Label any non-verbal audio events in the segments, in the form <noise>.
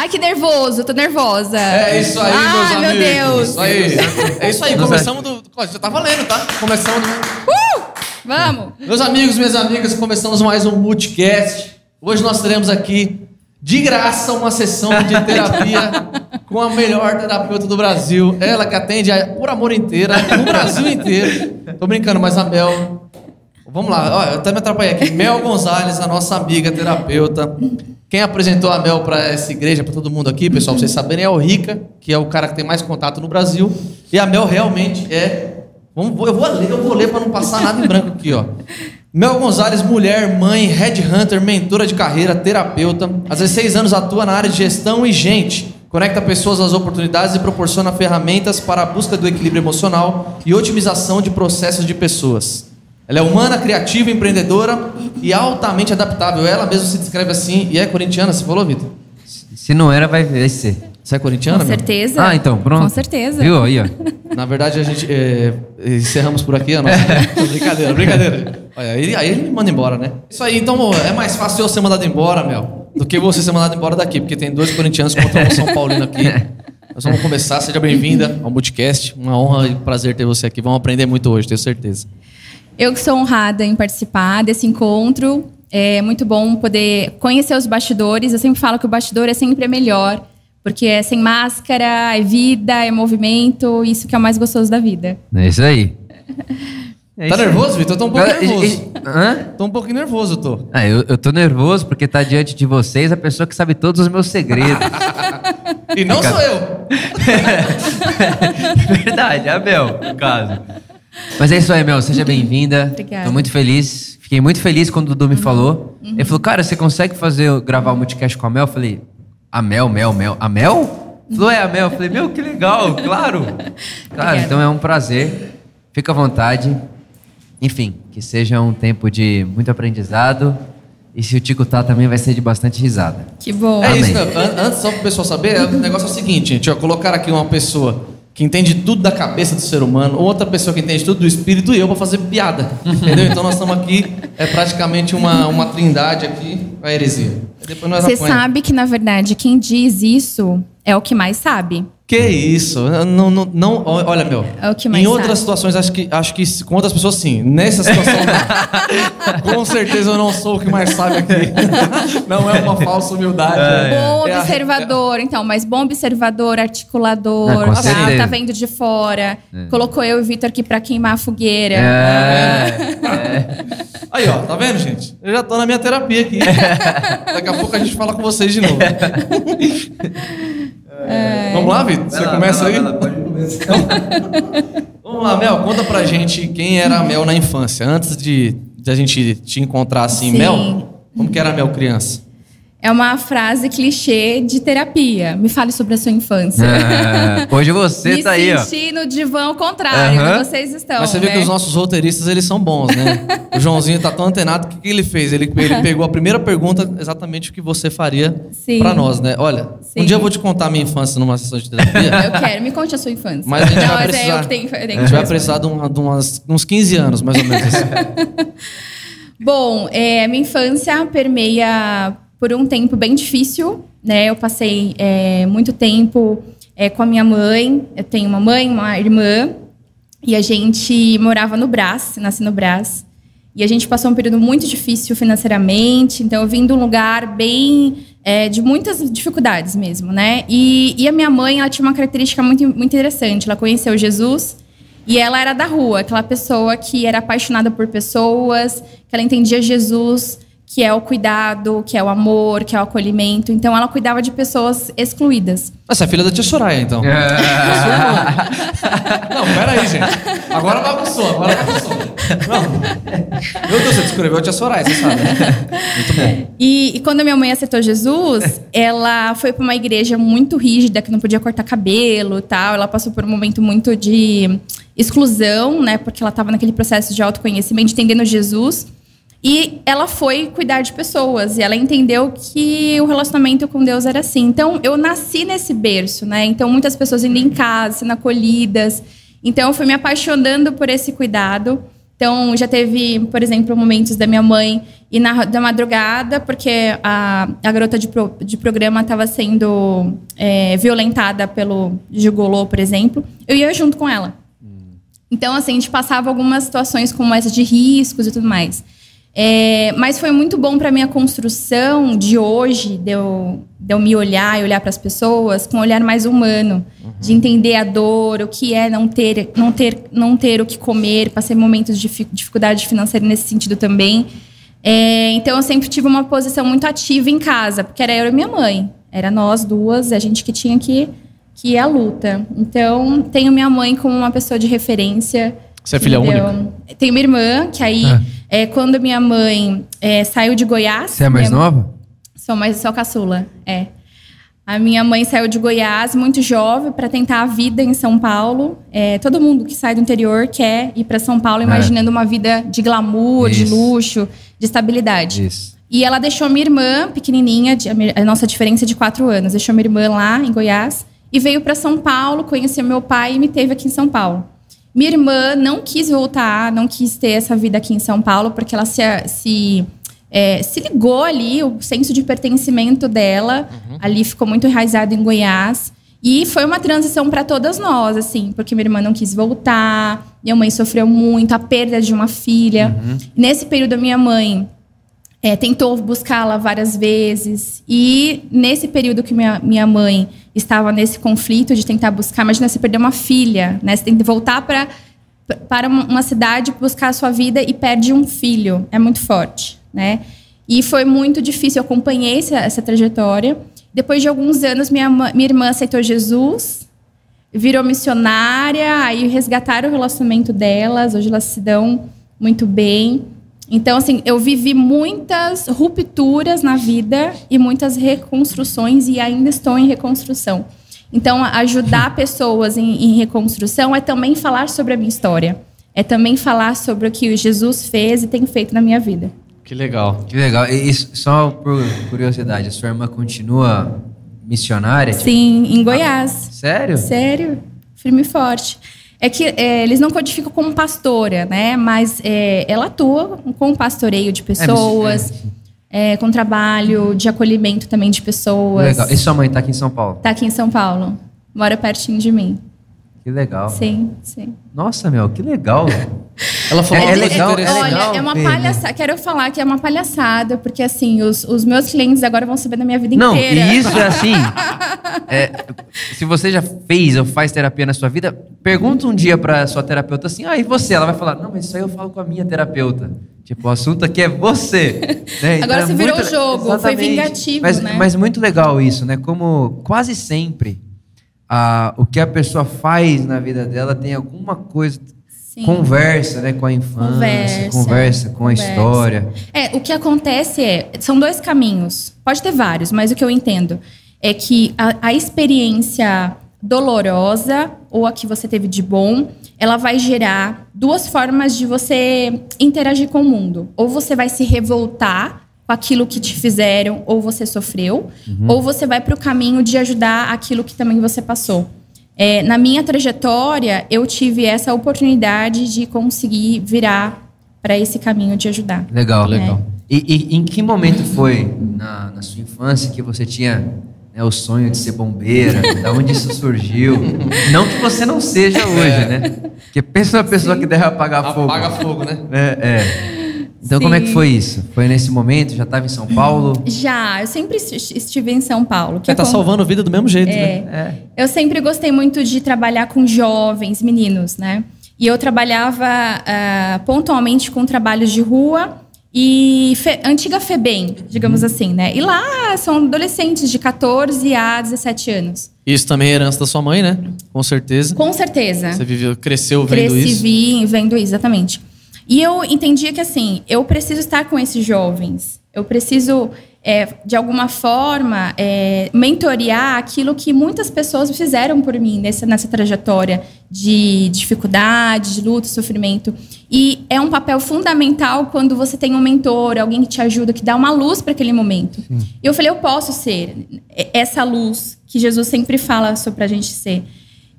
Ai, que nervoso, tô nervosa. É isso aí, Ai, meus meu amigos. Deus. Isso aí. É isso aí, começamos do. Já tá valendo, tá? Começamos do. Uh! Vamos. Meus amigos, minhas amigas, começamos mais um Multicast. Hoje nós teremos aqui, de graça, uma sessão de <laughs> terapia com a melhor terapeuta do Brasil. Ela que atende a Por Amor inteira, no Brasil inteiro. Tô brincando, mas a Mel. Vamos lá, ó, eu até me atrapalhei aqui. Mel Gonzalez, a nossa amiga terapeuta. Quem apresentou a Mel para essa igreja, para todo mundo aqui, pessoal, vocês saberem, é o Rica, que é o cara que tem mais contato no Brasil. E a Mel realmente é. Eu vou ler, eu vou ler para não passar nada em branco aqui, ó. Mel Gonzalez, mulher, mãe, headhunter, mentora de carreira, terapeuta. Há 16 anos atua na área de gestão e gente. Conecta pessoas às oportunidades e proporciona ferramentas para a busca do equilíbrio emocional e otimização de processos de pessoas. Ela é humana, criativa, empreendedora e altamente adaptável. Ela mesma se descreve assim e é corintiana, você falou, Vitor? Se não era, vai ser. Você é corintiana? Com certeza. Ah, então, pronto. Com certeza. Viu aí, ó. <laughs> Na verdade, a gente é, encerramos por aqui a nossa. <laughs> <laughs> brincadeira, brincadeira. Olha, aí, aí ele me manda embora, né? Isso aí, então é mais fácil eu ser mandado embora, Mel, do que você ser mandado embora daqui, porque tem dois corintianos contra um São Paulino aqui. Nós vamos começar, seja bem-vinda ao Multicast. Uma honra e prazer ter você aqui. Vamos aprender muito hoje, tenho certeza. Eu que sou honrada em participar desse encontro. É muito bom poder conhecer os bastidores. Eu sempre falo que o bastidor é sempre melhor, porque é sem máscara, é vida, é movimento, isso que é o mais gostoso da vida. É isso aí. É Tá isso nervoso, Vitor? Eu tô um pouco nervoso. Hã? Tô um pouquinho nervoso, tô. Ah, eu, eu tô nervoso porque tá diante de vocês a pessoa que sabe todos os meus segredos. <laughs> E não sou eu. <laughs> Verdade, é a Mel, no caso. Mas é isso aí, Mel. Seja bem-vinda. Obrigada. Tô muito feliz. Fiquei muito feliz quando o Dudu me falou. Ele falou, cara, você consegue fazer, gravar o multicast com a Mel? Eu falei, a Mel, Mel, Mel. A Mel? Ele Falou, é a Mel. Eu falei, meu, que legal, claro. <laughs> Cara, então é um prazer. Fica à vontade. Enfim, que seja um tempo de muito aprendizado. E se o Tico tá também vai ser de bastante risada. Que bom. É Amém. isso, né? An- antes, só para o pessoal saber, o negócio é o seguinte, gente, ó, colocar aqui uma pessoa que entende tudo da cabeça do ser humano, outra pessoa que entende tudo do espírito e eu para fazer piada, <laughs> entendeu? Então nós estamos aqui, é praticamente uma, uma trindade aqui, a heresia. Depois nós Você apanha. sabe que, na verdade, quem diz isso é o que mais sabe. Que isso? Não, não, não, olha, meu. É o que mais em outras sabe. situações, acho que, acho que com outras pessoas, sim. Nessa situação, não. <laughs> com certeza eu não sou o que mais sabe aqui. <laughs> Não é uma falsa humildade. né? Bom É observador, então, mas bom observador, articulador, Ah, com tá, tá vendo de fora. Colocou eu e o Vitor aqui pra queimar a fogueira. É. Aí, ó, tá vendo, gente? Eu já tô na minha terapia aqui. <laughs> Daqui a pouco a gente fala com vocês de novo. Vamos lá, Vitor? Você começa aí? <laughs> Vamos lá, Mel, conta pra gente quem era a Mel na infância. Antes de, de a gente te encontrar assim, Sim. Mel, como que era a Mel criança? É uma frase clichê de terapia. Me fale sobre a sua infância. É, Hoje você Me <laughs> tá aí, ó. senti no divã ao contrário que vocês estão. Mas você vê né? que os nossos roteiristas, eles são bons, né? <laughs> o Joãozinho tá tão antenado, o que, que ele fez? Ele, ele <laughs> pegou a primeira pergunta, exatamente o que você faria Sim. pra nós, né? Olha, um Sim. dia eu vou te contar a minha infância numa sessão de terapia. Eu quero, me conte a sua infância. Mas a gente Não, vai mas precisar, é eu que tenho, a gente vai precisar de, uma- de umas, uns 15 anos, mais ou menos. assim. Bom, é, minha infância permeia por um tempo bem difícil, né? Eu passei é, muito tempo é, com a minha mãe. Eu tenho uma mãe, uma irmã, e a gente morava no Brás, nasci no Brás. E a gente passou um período muito difícil financeiramente, então eu vim de um lugar bem é, de muitas dificuldades mesmo, né? E, e a minha mãe, ela tinha uma característica muito, muito interessante. Ela conheceu Jesus e ela era da rua, aquela pessoa que era apaixonada por pessoas, que ela entendia Jesus, que é o cuidado, que é o amor, que é o acolhimento. Então ela cuidava de pessoas excluídas. Você é filha da tia Soraya, então. Não, peraí, gente. Agora bagunçou, agora bagunçou. Não. Meu Deus, você descreveu a tia Soraya, você sabe, né? Muito bom. E, e quando a minha mãe aceitou Jesus, ela foi para uma igreja muito rígida, que não podia cortar cabelo e tal. Ela passou por um momento muito de exclusão, né? Porque ela estava naquele processo de autoconhecimento, entendendo Jesus. E ela foi cuidar de pessoas. E ela entendeu que o relacionamento com Deus era assim. Então, eu nasci nesse berço, né? Então, muitas pessoas indo em casa, sendo acolhidas. Então, eu fui me apaixonando por esse cuidado. Então, já teve, por exemplo, momentos da minha mãe ir na da madrugada, porque a, a garota de, pro, de programa estava sendo é, violentada pelo gigolô, por exemplo. Eu ia junto com ela. Então, assim, a gente passava algumas situações como essa de riscos e tudo mais. É, mas foi muito bom para minha construção de hoje, de eu, de eu me olhar e olhar para as pessoas com um olhar mais humano, uhum. de entender a dor, o que é não ter, não ter, não ter o que comer, passei momentos de dificuldade financeira nesse sentido também. É, então eu sempre tive uma posição muito ativa em casa, porque era eu e minha mãe, era nós duas, a gente que tinha que, que ir à luta. Então tenho minha mãe como uma pessoa de referência. Você é filha única? Tenho uma irmã que aí é é, quando minha mãe é, saiu de Goiás. Você é mais nova? Sou mais sou caçula, é. A minha mãe saiu de Goiás muito jovem para tentar a vida em São Paulo. É, todo mundo que sai do interior quer ir para São Paulo é. imaginando uma vida de glamour, Isso. de luxo, de estabilidade. Isso. E ela deixou minha irmã, pequenininha, a nossa diferença é de quatro anos, deixou minha irmã lá em Goiás e veio para São Paulo, conheceu meu pai e me teve aqui em São Paulo. Minha irmã não quis voltar, não quis ter essa vida aqui em São Paulo, porque ela se, se, é, se ligou ali, o senso de pertencimento dela uhum. ali ficou muito enraizado em Goiás. E foi uma transição para todas nós, assim, porque minha irmã não quis voltar, minha mãe sofreu muito, a perda de uma filha. Uhum. Nesse período, a minha mãe é, tentou buscá-la várias vezes. E nesse período que minha, minha mãe estava nesse conflito de tentar buscar, imagina você perder uma filha, né? Você tem que voltar para para uma cidade buscar a sua vida e perde um filho. É muito forte, né? E foi muito difícil. Eu acompanhei essa, essa trajetória. Depois de alguns anos, minha, minha irmã aceitou Jesus, virou missionária, aí resgataram o relacionamento delas. Hoje elas se dão muito bem. Então, assim, eu vivi muitas rupturas na vida e muitas reconstruções e ainda estou em reconstrução. Então, ajudar <laughs> pessoas em, em, reconstrução é também falar sobre a minha história. É também falar sobre o que Jesus fez e tem feito na minha vida. Que legal. Que legal. E só por curiosidade, a sua irmã continua missionária? Sim, em Goiás. Ah, sério? Sério. Firme e forte é que é, eles não codificam como pastora, né? Mas é, ela atua com pastoreio de pessoas, é, com trabalho de acolhimento também de pessoas. Legal. E sua mãe está aqui em São Paulo? Está aqui em São Paulo. Mora pertinho de mim. Que legal. Sim, sim. Nossa, meu, que legal. <laughs> Ela falou é, é legal, é Olha, legal, é uma palhaçada. Quero falar que é uma palhaçada, porque assim, os, os meus clientes agora vão saber da minha vida não, inteira. Não, e isso é <laughs> assim. é, se você já fez ou faz terapia na sua vida, pergunta um dia pra sua terapeuta assim, ah, e você? Ela vai falar, não, mas isso aí eu falo com a minha terapeuta. Tipo, o assunto aqui é você. Né? Então, Agora você é virou o jogo, Exatamente. foi vingativo, mas, né? Mas muito legal isso, né? Como quase sempre a, o que a pessoa faz na vida dela tem alguma coisa Sim. conversa, né, com a infância, conversa, conversa com conversa. a história. É, o que acontece é, são dois caminhos. Pode ter vários, mas o que eu entendo é que a, a experiência dolorosa ou a que você teve de bom, ela vai gerar duas formas de você interagir com o mundo. Ou você vai se revoltar com aquilo que te fizeram ou você sofreu, uhum. ou você vai para o caminho de ajudar aquilo que também você passou. É, na minha trajetória, eu tive essa oportunidade de conseguir virar para esse caminho de ajudar. Legal, né? legal. E, e, em que momento foi na, na sua infância que você tinha né, o sonho de ser bombeira? da onde isso surgiu? <laughs> Não que você não seja hoje, é. né? Porque pensa uma pessoa Sim. que deve apagar fogo. Apaga fogo, né? É. é. Então, Sim. como é que foi isso? Foi nesse momento? Já estava em São Paulo? Já, eu sempre estive em São Paulo. Que é, tá como... salvando a vida do mesmo jeito, é, né? É. Eu sempre gostei muito de trabalhar com jovens, meninos, né? E eu trabalhava uh, pontualmente com trabalhos de rua e fe... antiga FEBEM, digamos uhum. assim, né? E lá são adolescentes de 14 a 17 anos. Isso também é herança da sua mãe, né? Com certeza. Com certeza. Você viveu, cresceu vendo Cresci, isso? Cresci vendo isso, exatamente. E eu entendia que, assim, eu preciso estar com esses jovens. Eu preciso, é, de alguma forma, é, mentorear aquilo que muitas pessoas fizeram por mim nessa, nessa trajetória de dificuldade, de luta, sofrimento. E é um papel fundamental quando você tem um mentor, alguém que te ajuda, que dá uma luz para aquele momento. Sim. E eu falei, eu posso ser essa luz que Jesus sempre fala sobre a gente ser.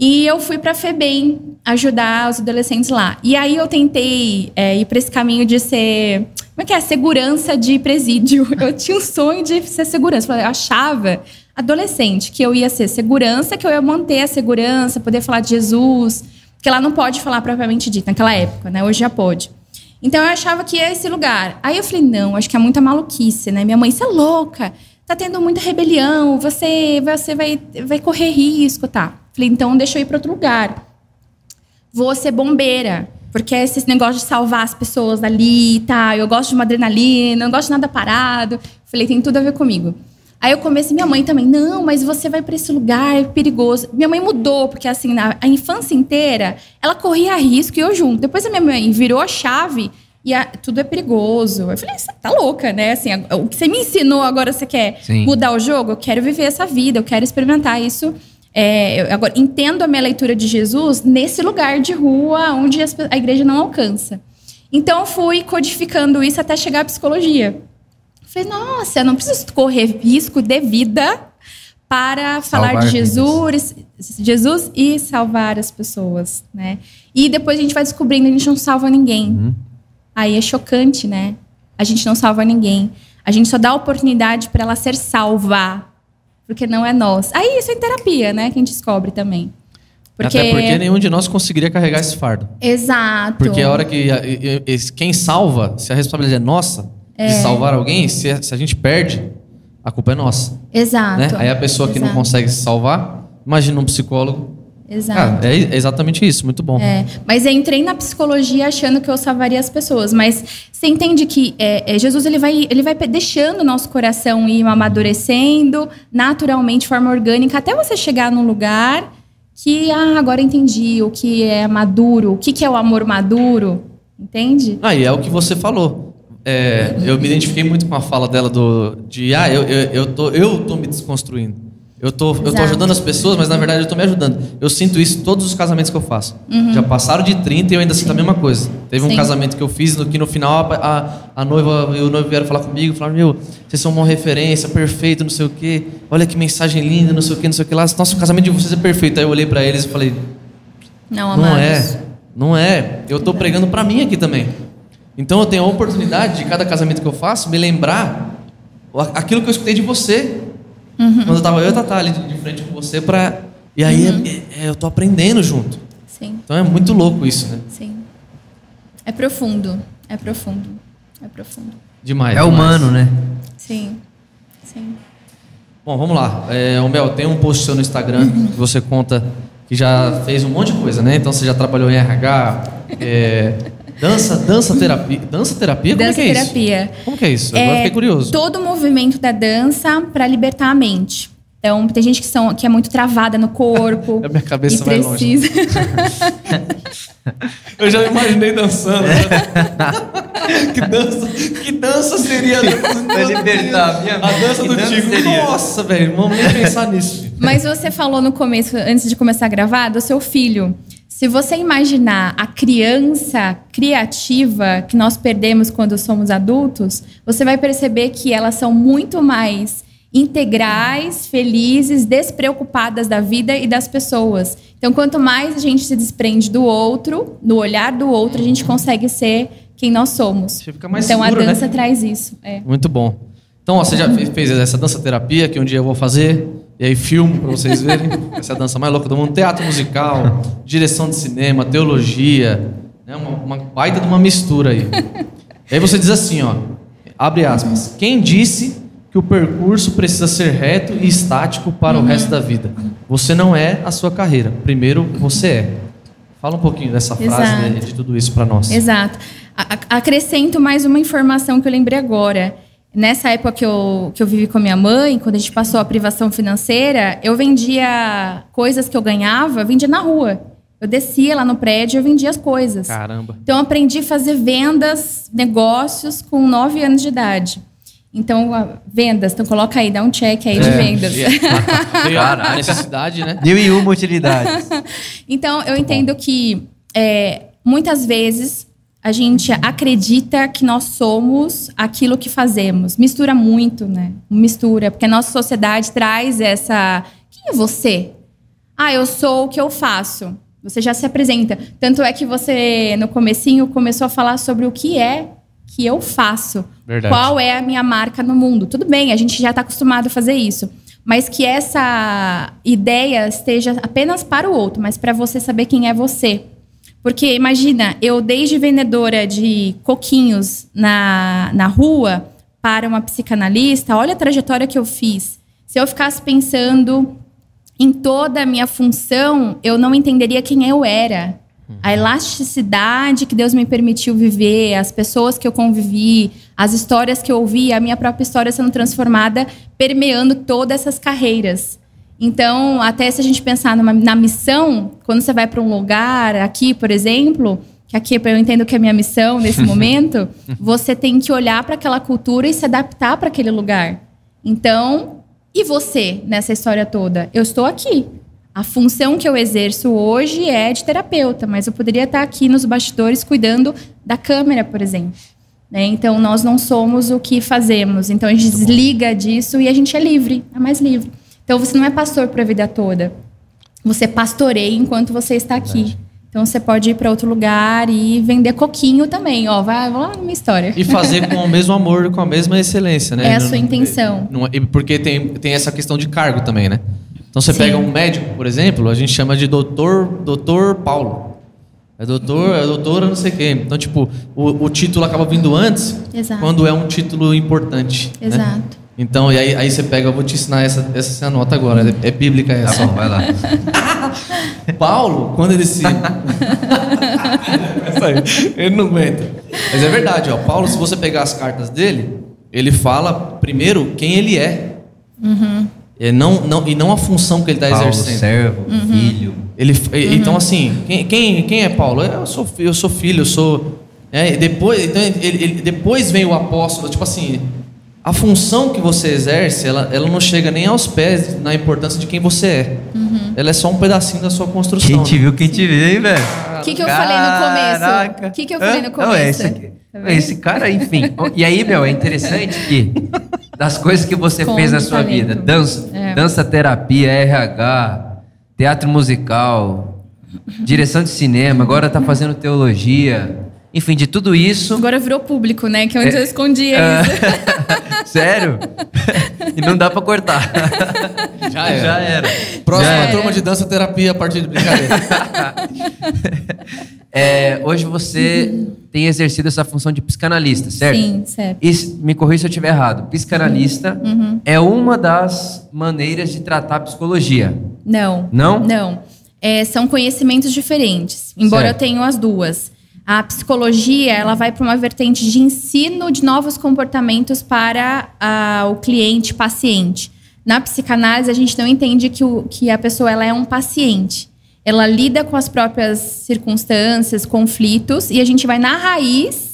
E eu fui para a FEBEM ajudar os adolescentes lá. E aí eu tentei é, ir para esse caminho de ser. Como é que é? Segurança de presídio. <laughs> Eu tinha um sonho de ser segurança. Eu achava, adolescente, que eu ia ser segurança, que eu ia manter a segurança, poder falar de Jesus. Porque lá não pode falar propriamente dito, naquela época, né? Hoje já pode. Então eu achava que ia esse lugar. Aí eu falei, não, acho que é muita maluquice, né? Minha mãe, você é louca, tá tendo muita rebelião, você, você vai, vai correr risco, tá? Falei, então deixa eu ir para outro lugar. Vou ser bombeira, porque é esse negócio de salvar as pessoas dali, tá? Eu gosto de uma adrenalina, não gosto de nada parado. Falei, tem tudo a ver comigo. Aí eu comecei, minha mãe também, não, mas você vai para esse lugar, é perigoso. Minha mãe mudou, porque assim, na, a infância inteira, ela corria risco e eu junto. Depois a minha mãe virou a chave e a, tudo é perigoso. Eu falei, você tá louca, né? Assim, o que você me ensinou, agora você quer Sim. mudar o jogo? Eu quero viver essa vida, eu quero experimentar isso. É, agora entendo a minha leitura de Jesus nesse lugar de rua onde a igreja não alcança. Então fui codificando isso até chegar à psicologia. Falei, nossa, eu não preciso correr risco de vida para falar de Jesus, Jesus e salvar as pessoas, né? E depois a gente vai descobrindo que a gente não salva ninguém. Uhum. Aí é chocante, né? A gente não salva ninguém. A gente só dá oportunidade para ela ser salva, porque não é nós. Aí isso é terapia, né? Que a gente descobre também. Porque... Até porque nenhum de nós conseguiria carregar esse fardo. Exato. Porque a hora que quem salva, se a responsabilidade é nossa, é. de salvar alguém, se a, gente perde, a culpa é nossa. Exato. Né? Aí a pessoa que Exato. não consegue se salvar, imagina um psicólogo. Exato. Ah, é, exatamente isso, muito bom. É, mas eu entrei na psicologia achando que eu salvaria as pessoas, mas você entende que é, é Jesus ele vai, ele vai deixando o nosso coração ir amadurecendo naturalmente, de forma orgânica, até você chegar num lugar que, ah, agora entendi o que é maduro, o que, que é o amor maduro, entende? Ah, e é o que você falou é, eu me identifiquei muito com a fala dela do, de ah, eu, eu, eu, tô, eu tô me desconstruindo. Eu tô, eu tô ajudando as pessoas, mas na verdade eu tô me ajudando. Eu sinto isso em todos os casamentos que eu faço. Uhum. Já passaram de 30 e eu ainda sinto a mesma coisa. Teve Sim. um casamento que eu fiz no que no final a, a, a noiva e o noivo vieram falar comigo, falaram: Meu, vocês são uma referência, perfeito, não sei o quê. Olha que mensagem linda, não sei o quê, não sei o quê lá. Nossa, o casamento de vocês é perfeito. Aí eu olhei para eles e falei: Não, não é. Não é. Eu tô pregando para mim aqui também. Então eu tenho a oportunidade de cada casamento que eu faço me lembrar aquilo que eu escutei de você. Uhum. Quando eu estava eu e a Tatá ali de frente com você para e aí uhum. é, é, eu tô aprendendo junto. Sim. Então é muito louco isso, né? Sim. É profundo, é profundo, é profundo. Demais. É demais. humano, né? Sim, sim. Bom, vamos lá. É, o Mel, tem um post seu no Instagram uhum. que você conta que já fez um monte de coisa, né? Então você já trabalhou em RH, é, Dança, dança terapia. Dança terapia? Como dança é que é terapia. isso? Como que é isso? Agora é, fiquei curioso. Todo o movimento da dança para libertar a mente. Então, tem gente que, são, que é muito travada no corpo. <laughs> a minha cabeça vai precisa... longe. <laughs> Eu já imaginei dançando. Né? <laughs> que, dança, que dança seria a dança? libertar a minha A dança do Tico. Nossa, velho, vamos nem pensar nisso. Mas você falou no começo, antes de começar a gravar, do seu filho. Se você imaginar a criança criativa que nós perdemos quando somos adultos, você vai perceber que elas são muito mais integrais, felizes, despreocupadas da vida e das pessoas. Então, quanto mais a gente se desprende do outro, no olhar do outro, a gente consegue ser quem nós somos. Fica mais então, seguro, a dança né? traz isso. É. Muito bom. Então, ó, você já fez essa dança terapia que um dia eu vou fazer. E aí filmo para vocês verem. Essa é a dança mais louca do mundo. Teatro musical, direção de cinema, teologia. Né? Uma, uma baita de uma mistura aí. E aí você diz assim, ó. Abre aspas. Quem disse que o percurso precisa ser reto e estático para uhum. o resto da vida? Você não é a sua carreira. Primeiro, você é. Fala um pouquinho dessa frase, né, de tudo isso para nós. Exato. acrescento mais uma informação que eu lembrei agora. Nessa época que eu, que eu vivi com a minha mãe, quando a gente passou a privação financeira, eu vendia coisas que eu ganhava, vendia na rua. Eu descia lá no prédio e vendia as coisas. Caramba. Então eu aprendi a fazer vendas, negócios com 9 anos de idade. Então, vendas, então coloca aí, dá um check aí de é, vendas. Cara, <laughs> a necessidade, né? Mil e uma utilidades. <laughs> então, eu entendo que é, muitas vezes a gente acredita que nós somos aquilo que fazemos. Mistura muito, né? Mistura, porque a nossa sociedade traz essa. Quem é você? Ah, eu sou o que eu faço. Você já se apresenta. Tanto é que você, no comecinho, começou a falar sobre o que é que eu faço. Verdade. Qual é a minha marca no mundo. Tudo bem, a gente já está acostumado a fazer isso. Mas que essa ideia esteja apenas para o outro, mas para você saber quem é você. Porque imagina, eu desde vendedora de coquinhos na, na rua para uma psicanalista, olha a trajetória que eu fiz. Se eu ficasse pensando em toda a minha função, eu não entenderia quem eu era. A elasticidade que Deus me permitiu viver, as pessoas que eu convivi, as histórias que eu ouvi, a minha própria história sendo transformada, permeando todas essas carreiras. Então, até se a gente pensar numa, na missão, quando você vai para um lugar, aqui, por exemplo, que aqui eu entendo que é a minha missão nesse <laughs> momento, você tem que olhar para aquela cultura e se adaptar para aquele lugar. Então, e você nessa história toda? Eu estou aqui. A função que eu exerço hoje é de terapeuta, mas eu poderia estar aqui nos bastidores cuidando da câmera, por exemplo. Né? Então, nós não somos o que fazemos. Então, a gente desliga disso e a gente é livre, é mais livre. Então você não é pastor para a vida toda. Você pastoreia enquanto você está aqui. Então você pode ir para outro lugar e vender coquinho também, ó, vai, vai lá na minha história. E fazer com o mesmo amor, com a mesma excelência, né? É a sua intenção. Não, não, porque tem, tem essa questão de cargo também, né? Então você Sim. pega um médico, por exemplo, a gente chama de doutor, doutor Paulo. É doutor, é doutora não sei o quê. Então, tipo, o, o título acaba vindo antes Exato. quando é um título importante. né? Então, e aí, aí você pega, eu vou te ensinar essa, essa você anota agora, é, é bíblica Tá essa. bom, vai lá. <laughs> Paulo, quando ele se. Essa aí, ele não aguenta. Mas é verdade, ó. Paulo, se você pegar as cartas dele, ele fala primeiro quem ele é. É, não, não, e não a função que ele está Paulo, exercendo. servo, filho. Ele, e- Então, assim, quem, quem, quem é Paulo? Eu sou, eu sou filho, eu sou. É, e depois, então, ele, ele- depois vem o apóstolo, tipo assim. A função que você exerce, ela, ela não chega nem aos pés na importância de quem você é. Ela é só um pedacinho da sua construção. Quem te né? viu, quem te vê, hein, velho? O que, que eu falei no começo? Caraca. O que, que eu falei no começo? Não, é esse aqui. Tá vendo? Esse cara, enfim. <laughs> E aí, meu, é interessante que das coisas que você Com fez na sua talento. vida, dança, É. dança terapia, RH, teatro musical, direção de cinema, agora tá fazendo teologia. Enfim, de tudo isso. Agora virou público, né? Que antes É. eu escondia Ah, isso. <laughs> Sério? <laughs> e não dá pra cortar. Já era. Já era. Próxima Já era. turma de dança terapia a partir de brincadeira. <laughs> É, hoje você tem exercido essa função de psicanalista, certo? Sim, certo. E me corrija se eu estiver errado. Psicanalista é uma das maneiras de tratar a psicologia. Não. Não? Não. É, são conhecimentos diferentes, embora Certo. eu tenha as duas. A psicologia, ela vai para uma vertente de ensino de novos comportamentos para o cliente, paciente. Na psicanálise, a gente não entende que, o, que a pessoa ela é um paciente. Ela lida com as próprias circunstâncias, conflitos, e a gente vai na raiz,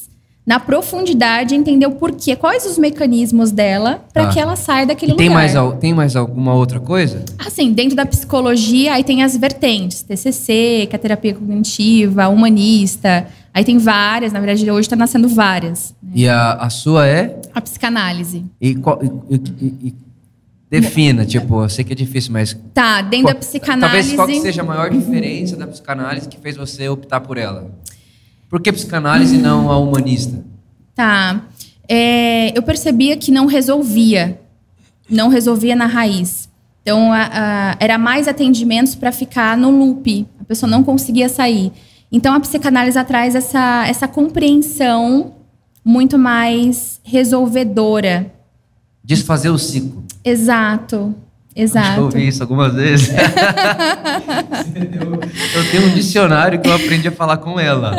na profundidade, entender o porquê, quais os mecanismos dela para Tá. que ela saia daquele tem lugar. mais, tem mais alguma outra coisa? Assim, dentro da psicologia, aí tem as vertentes. TCC, que é a terapia cognitiva, humanista. Aí tem várias, na verdade, hoje está nascendo várias. né? E a, a sua é? A psicanálise. E, qual- e- e- e- defina, tipo, eu sei que é difícil, mas. Tá, dentro qual- da psicanálise... Talvez qual que seja a maior diferença da psicanálise que fez você optar por ela? Por que psicanálise e não a humanista? Tá. É, eu percebia que não resolvia. Não resolvia na raiz. Então, a- a- era mais atendimentos para ficar no loop. A pessoa não conseguia sair. Então, a psicanálise traz essa, essa compreensão muito mais resolvedora. Desfazer o ciclo. Exato. Acho que eu Exato. ouvi isso algumas vezes. <laughs> eu tenho um dicionário que eu aprendi a falar com ela.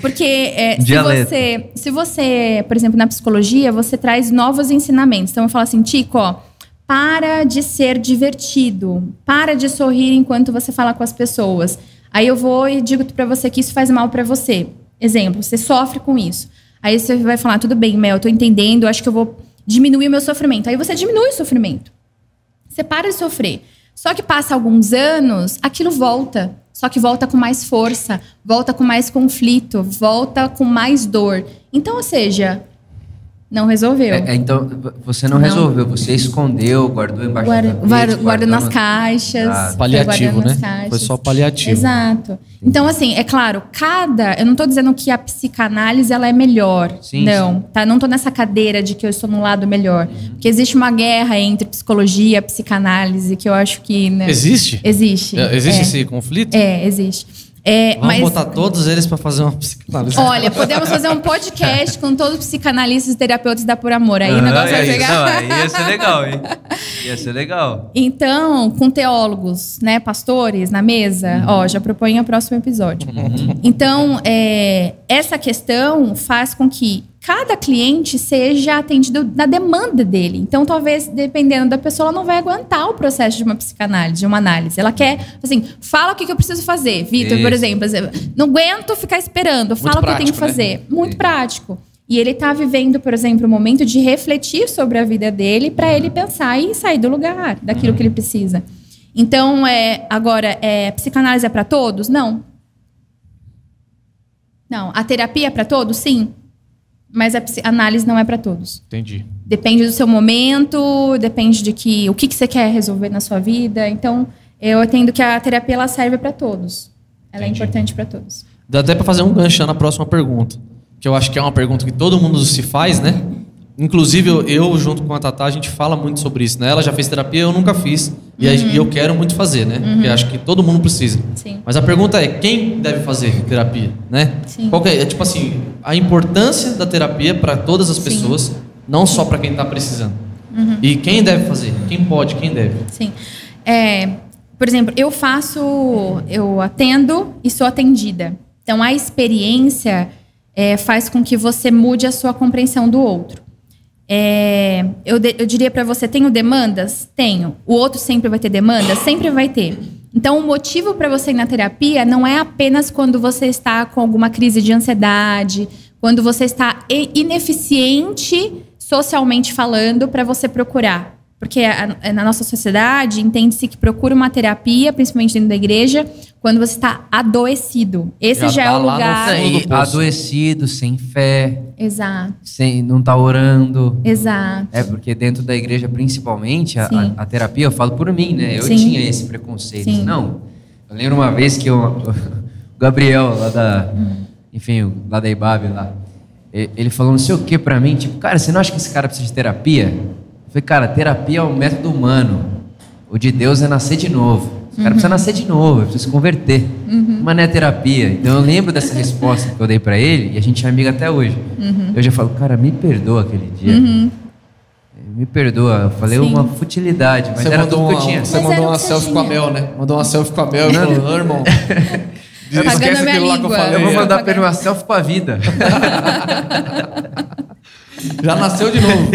Porque é, se, você, se você, por exemplo, na psicologia, você traz novos ensinamentos. Então eu falo assim, Tico, ó, para de ser divertido, para de sorrir enquanto você fala com as pessoas. Aí eu vou e digo pra você que isso faz mal pra você. Exemplo, você sofre com isso. Aí você vai falar, tudo bem, Mel, eu tô entendendo, eu acho que eu vou diminuir o meu sofrimento. Aí você diminui o sofrimento. Você para de sofrer. Só que passa alguns anos, aquilo volta. Só que volta com mais força, volta com mais conflito, volta com mais dor. Então, ou seja, Não resolveu. É, é, então, você não, Não. resolveu, você escondeu, guardou embaixo Guarda, guarda guardou nas caixas. Ah, Paliativo, né? caixas. Foi só paliativo. Exato. Então, assim, é claro, cada. Eu não tô dizendo que a psicanálise ela é melhor. Sim, não. sim. Tá? Não tô nessa cadeira de que eu estou no lado melhor. Porque existe uma guerra entre psicologia e psicanálise que eu acho que. né, Existe? Existe. É, Existe é. esse conflito? É, existe. É, Vamos mas, botar todos eles pra fazer uma psicanálise. olha, podemos fazer um podcast com todos os psicanalistas e terapeutas da Por Amor. Aí o Ah, negócio vai é isso. pegar. Não, ia ser legal, hein? Ia ser legal. Então, com teólogos, né, pastores na mesa, ó, já proponho o próximo episódio. Então, é, essa questão faz com que cada cliente seja atendido na demanda dele. Então, talvez, dependendo da pessoa, ela não vai aguentar o processo de uma psicanálise, de uma análise. Ela quer, assim, fala o que eu preciso fazer. Vitor, por exemplo, não aguento ficar esperando, fala o que eu tenho que né? fazer. Muito prático. E ele está vivendo, por exemplo, o momento de refletir sobre a vida dele para ele pensar e sair do lugar, daquilo que ele precisa. Então, é, agora, é, psicanálise é para todos? Não. Não. A terapia é para todos? Sim. Mas a psicanálise não é para todos. Entendi. Depende do seu momento, depende de que, o que, que você quer resolver na sua vida. Então, eu entendo que a terapia ela serve para todos. Ela Entendi. é importante para todos. Dá até pra fazer um gancho na próxima pergunta. Que eu acho que é uma pergunta que todo mundo se faz, né? Inclusive, eu, eu, junto com a Tatá, a gente fala muito sobre isso, né? Ela já fez terapia, eu nunca fiz. E, e eu quero muito fazer, né? Porque acho que todo mundo precisa. Sim. Mas a pergunta é, quem deve fazer terapia, né? Sim. Qual que é, é, tipo assim, a importância da terapia para todas as Sim. pessoas, não só para quem está precisando. Uhum. E quem deve fazer? Quem pode, quem deve? Sim. É, por exemplo, eu faço, eu atendo e sou atendida. Então, a experiência é, faz com que você mude a sua compreensão do outro. É, eu, de- eu diria para você, tenho demandas? Tenho. O outro sempre vai ter demandas? Sempre vai ter. Então, o motivo para você ir na terapia não é apenas quando você está com alguma crise de ansiedade, quando você está ineficiente socialmente falando para você procurar. Porque a- a- na nossa sociedade entende-se que procura uma terapia, principalmente dentro da igreja, quando você está adoecido. Esse Já já, tá é o lá no lugar. E poço. adoecido, sem fé, Exato, sem, não tá orando. exato. É, porque dentro da igreja, principalmente, a, a- a terapia, eu falo por mim, né? Eu Sim. tinha esse preconceito. Sim. Não. Eu lembro uma vez que eu- <laughs> o Gabriel, lá da. Hum. Enfim, lá da IBAB, lá. Ele falou não sei o que pra mim, tipo, cara, você não acha que esse cara precisa de terapia? Eu falei, cara, terapia é um método humano. O de Deus é nascer de novo. O cara Uhum. precisa nascer de novo, precisa se converter. Mas não é terapia. Então eu lembro dessa resposta que eu dei pra ele e a gente é amigo até hoje. Uhum. Eu já falo, cara, me perdoa aquele dia. Me perdoa, eu falei Sim. uma futilidade, mas você era tudo que uma, eu tinha. Você Mas mandou uma que selfie com a tinha. Mel, né? Mandou uma selfie com a Mel e Não, falou, "Ô, irmão. <laughs> Esquece a minha aquilo lá que eu falei. Eu vou É. mandar pra ele uma selfie com a vida. <laughs> Já nasceu de novo.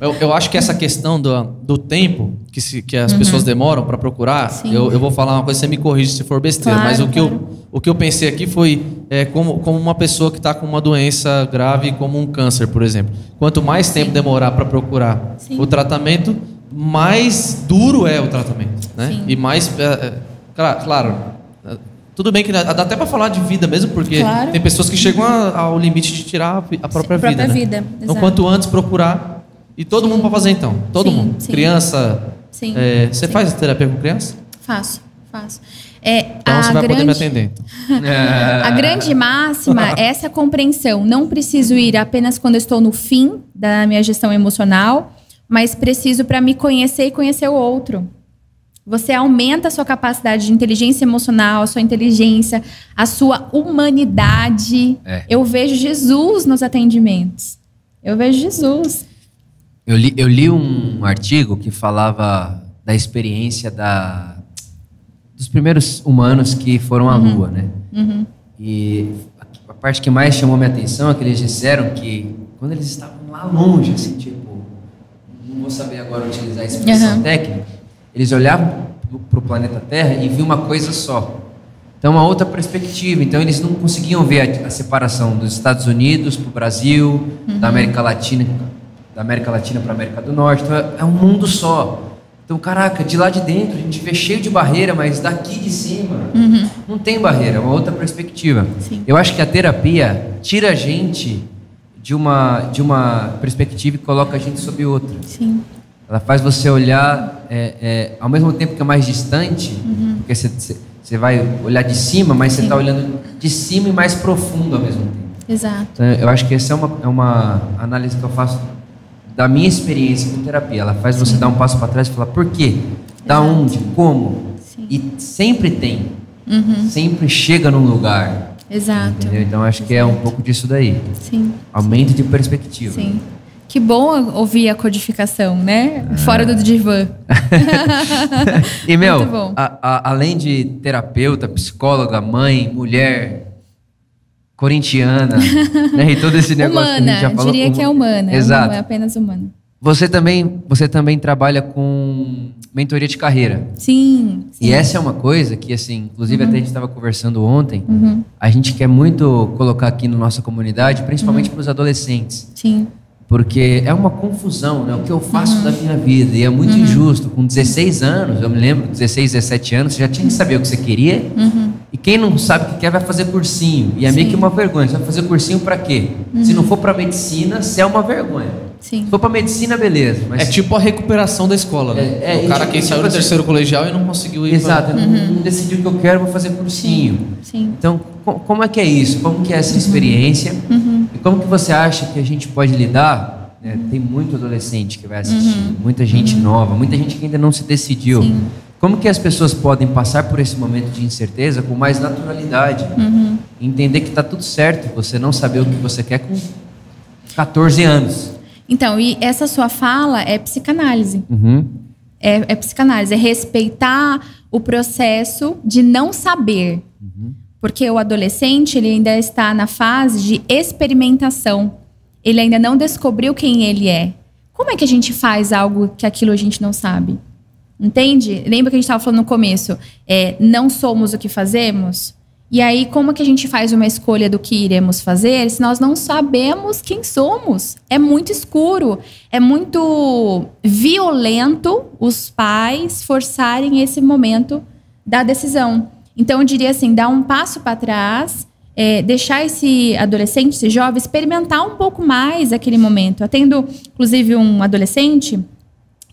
eu, eu acho que essa questão do, do tempo que, se, que as pessoas demoram para procurar, Uhum. Sim. eu, eu vou falar uma coisa, você me corrige se for besteira, Claro, mas o que, claro. eu, o que eu pensei aqui foi é, como, como uma pessoa que está com uma doença grave, como um câncer, por exemplo. Quanto mais tempo demorar para procurar Sim. o tratamento, mais duro é o tratamento. Né? E mais. é, é, cla- claro. Tudo bem que dá até para falar de vida mesmo, porque Claro. tem pessoas que chegam a- ao limite de tirar a vi- a própria Sim, vida. própria né? vida, Então, quanto antes procurar. E todo mundo pode fazer então. Todo Sim, mundo. sim. Criança. Sim. é, você Sim. faz terapia com criança? Faço, faço. É, Então a você vai poder me grande- atender. então. <laughs> A grande máxima é essa compreensão. Não preciso ir apenas quando estou no fim da minha gestão emocional, mas preciso para me conhecer e conhecer o outro. Você aumenta a sua capacidade de inteligência emocional, a sua inteligência, a sua humanidade. É. Eu vejo Jesus nos atendimentos. Eu vejo Jesus. Eu li, eu li um artigo que falava da experiência da, dos primeiros humanos que foram à Lua, né? Uhum. E a parte que mais chamou minha atenção é que eles disseram que quando eles estavam lá longe, assim, tipo, não vou saber agora utilizar a expressão Uhum. técnica, eles olhavam para o planeta Terra e viam uma coisa só. Então, uma outra perspectiva. Então, eles não conseguiam ver a, a separação dos Estados Unidos para o Brasil, da América Latina, da América Latina para a América do Norte. Então, é- é um mundo só. Então, caraca, de lá de dentro a gente vê cheio de barreira, mas daqui de cima não tem barreira, é uma outra perspectiva. Sim. Eu acho que a terapia tira a gente de uma, de uma perspectiva e coloca a gente sob outra. Sim. Ela faz você olhar, é, é, ao mesmo tempo que é mais distante, Uhum. porque você, vai olhar de cima, mas você Sim. está olhando de cima e mais profundo ao mesmo tempo. Exato. Então, eu acho que essa é uma, é uma análise que eu faço da minha experiência com terapia. Ela faz você dar um passo para trás e falar por quê, da Exato. onde, como. Sim. E sempre tem, Uhum. sempre chega num lugar. Exato. Entendeu? Então acho que é um pouco disso daí. Sim. Aumento de perspectiva. Sim. Que bom ouvir a codificação, né? Fora do divã. <laughs> E, meu, a- a- além de terapeuta, psicóloga, mãe, mulher, corintiana, <laughs> né? E todo esse negócio que a humana, gente já falou. diria que é humana. Exato. Não é apenas humana. Você também, você também trabalha com mentoria de carreira. Sim. sim. E essa é uma coisa que, assim, inclusive até a gente estava conversando ontem, Uhum. a gente quer muito colocar aqui na nossa comunidade, principalmente Uhum. para os adolescentes. Sim. Porque é uma confusão, né? O que eu faço Uhum. da minha vida. E é muito injusto. Com 16 anos, eu me lembro, 16, 17 anos, você já tinha que saber o que você queria. E quem não sabe o que quer vai fazer cursinho. E é meio Uhum. Sim. Uhum. que uma vergonha. Você vai fazer cursinho para quê? Se não for para medicina, você é uma vergonha. Sim. Se for para medicina, beleza. Mas É tipo a recuperação da escola, né? É, é, o cara e que tipo saiu do assim- terceiro colegial e não conseguiu ir Exato, pra... eu não, não decidi o que eu quero, vou fazer cursinho. Sim. Então, co- como é que é isso? Como que é essa experiência? Uhum. Como que você acha que a gente pode lidar? né? Tem muito adolescente que vai assistir, muita gente nova, muita gente que ainda não se decidiu. Uhum. Sim. Como que as pessoas podem passar por esse momento de incerteza com mais naturalidade? Uhum. Entender que está tudo certo, você não saber o que você quer com 14 anos. Então, e essa sua fala é psicanálise. Uhum. É, é psicanálise, é respeitar o processo de não saber. Porque o adolescente, ele ainda está na fase de experimentação. Ele ainda não descobriu quem ele é. Como é que a gente faz algo que aquilo a gente não sabe? Entende? Lembra que a gente estava falando no começo? É, não somos o que fazemos? E aí, como que a gente faz uma escolha do que iremos fazer se nós não sabemos quem somos? É muito escuro, é muito violento os pais forçarem esse momento da decisão. Então, eu diria assim: dar um passo para trás, é, deixar esse adolescente, esse jovem, experimentar um pouco mais aquele momento. Atendo, inclusive, um adolescente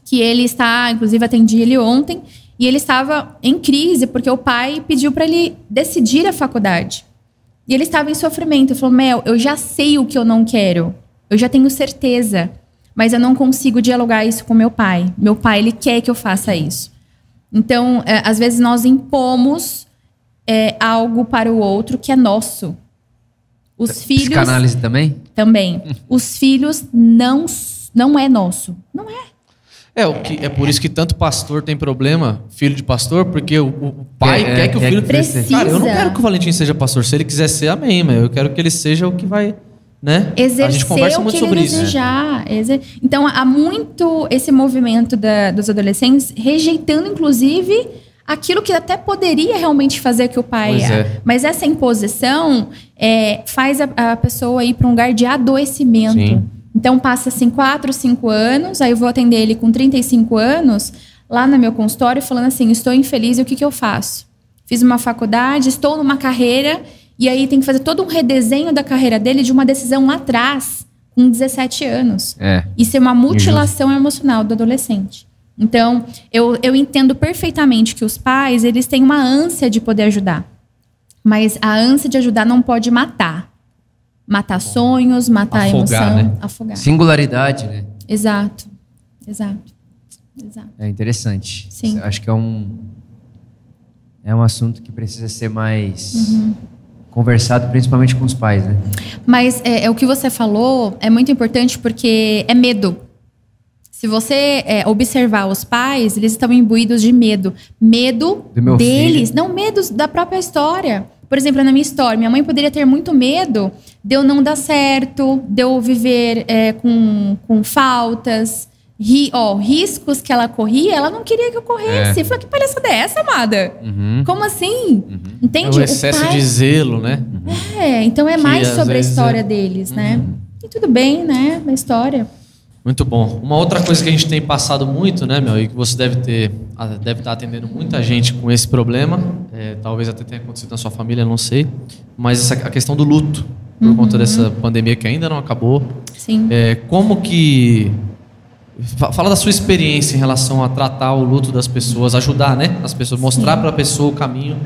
que ele está, inclusive atendi ele ontem, e ele estava em crise porque o pai pediu para ele decidir a faculdade. E ele estava em sofrimento. Ele falou: Mel, eu já sei o que eu não quero. Eu já tenho certeza. Mas eu não consigo dialogar isso com meu pai. Meu pai, ele quer que eu faça isso. Então, é, às vezes nós impomos é, algo para o outro que é nosso. Os filhos Psicanálise também? também. <laughs> Os filhos não, não é nosso. Não é. É, o que, é por isso que tanto pastor tem problema, filho de pastor, porque o, o pai É, quer que o é filho... que precisa. Cara, eu não quero que o Valentim seja pastor. Se ele quiser ser, amém, mas eu quero que ele seja o que vai... Né? exercer a gente conversa o muito que sobre ele isso. desejar. Então, há muito esse movimento da- dos adolescentes rejeitando, inclusive, aquilo que até poderia realmente fazer que o pai... Pois é. Mas essa imposição é, faz a, a pessoa ir para um lugar de adoecimento. Sim. Então, passa assim, 4, 5 anos, aí eu vou atender ele com 35 anos, lá no meu consultório, falando assim, estou infeliz, e o que, que eu faço? Fiz uma faculdade, estou numa carreira... E aí tem que fazer todo um redesenho da carreira dele de uma decisão lá atrás, com 17 anos. É. Isso é uma mutilação emocional do adolescente. Então, eu, eu entendo perfeitamente que os pais, eles têm uma ânsia de poder ajudar. Mas a ânsia de ajudar não pode matar. Matar sonhos, matar Afogar, emoção. né? Afogar. Singularidade, né? Exato. Exato. Exato. É interessante. Sim. Acho que é um é um assunto que precisa ser mais Uhum. conversado, principalmente com os pais, né? Mas é, é o que você falou é muito importante porque é medo. Se você é, observar os pais, eles estão imbuídos de medo. Medo deles, filho. não medo da própria história. Por exemplo, na minha história, minha mãe poderia ter muito medo de eu não dar certo, de eu viver é, com, com faltas, ri, ó, riscos que ela corria, ela não queria que eu corresse. Eu falei, que palhaçada é essa, amada? Uhum. Como assim? É Entende? o excesso pai- de zelo, né? é, então é Que mais sobre a história é- deles, né? E tudo bem, né? A história. Muito bom. Uma outra coisa que a gente tem passado muito, né, meu, e que você deve ter, deve estar atendendo muita gente com esse problema, é, talvez até tenha acontecido na sua família, não sei, mas essa, a questão do luto, por conta dessa pandemia que ainda não acabou. Sim. É, como que. fa- Fala da sua experiência em relação a tratar o luto das pessoas, ajudar, né? As pessoas, mostrar para a pessoa o caminho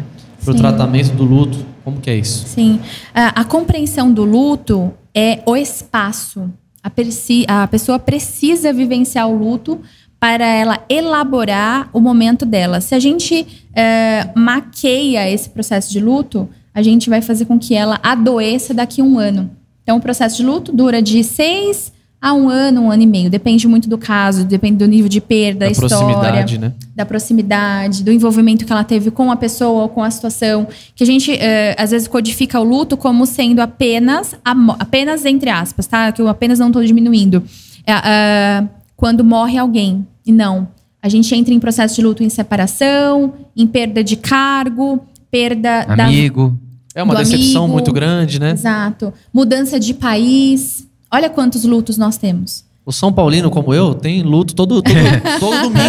para o tratamento do luto. Como que é isso? Sim. A, a compreensão do luto é o espaço. A, a pessoa precisa vivenciar o luto para ela elaborar o momento dela. Se a gente eh, maqueia esse processo de luto, a gente vai fazer com que ela adoeça daqui a um ano. Então, o processo de luto dura de seis a um ano, um ano e meio. Depende muito do caso, depende do nível de perda, Da da história proximidade, né? da proximidade, do envolvimento que ela teve com a pessoa ou com a situação, que a gente eh, às vezes codifica o luto como sendo apenas, a apenas entre aspas, tá? Que eu apenas não estou diminuindo. É, ah, quando morre alguém. E não. A gente entra em processo de luto em separação, em perda de cargo, perda da Amigo. É uma decepção amigo. muito grande, né? Exato. Mudança de país. Olha quantos lutos nós temos. O São Paulino, como eu, tem luto todo, todo, <laughs> todo domingo.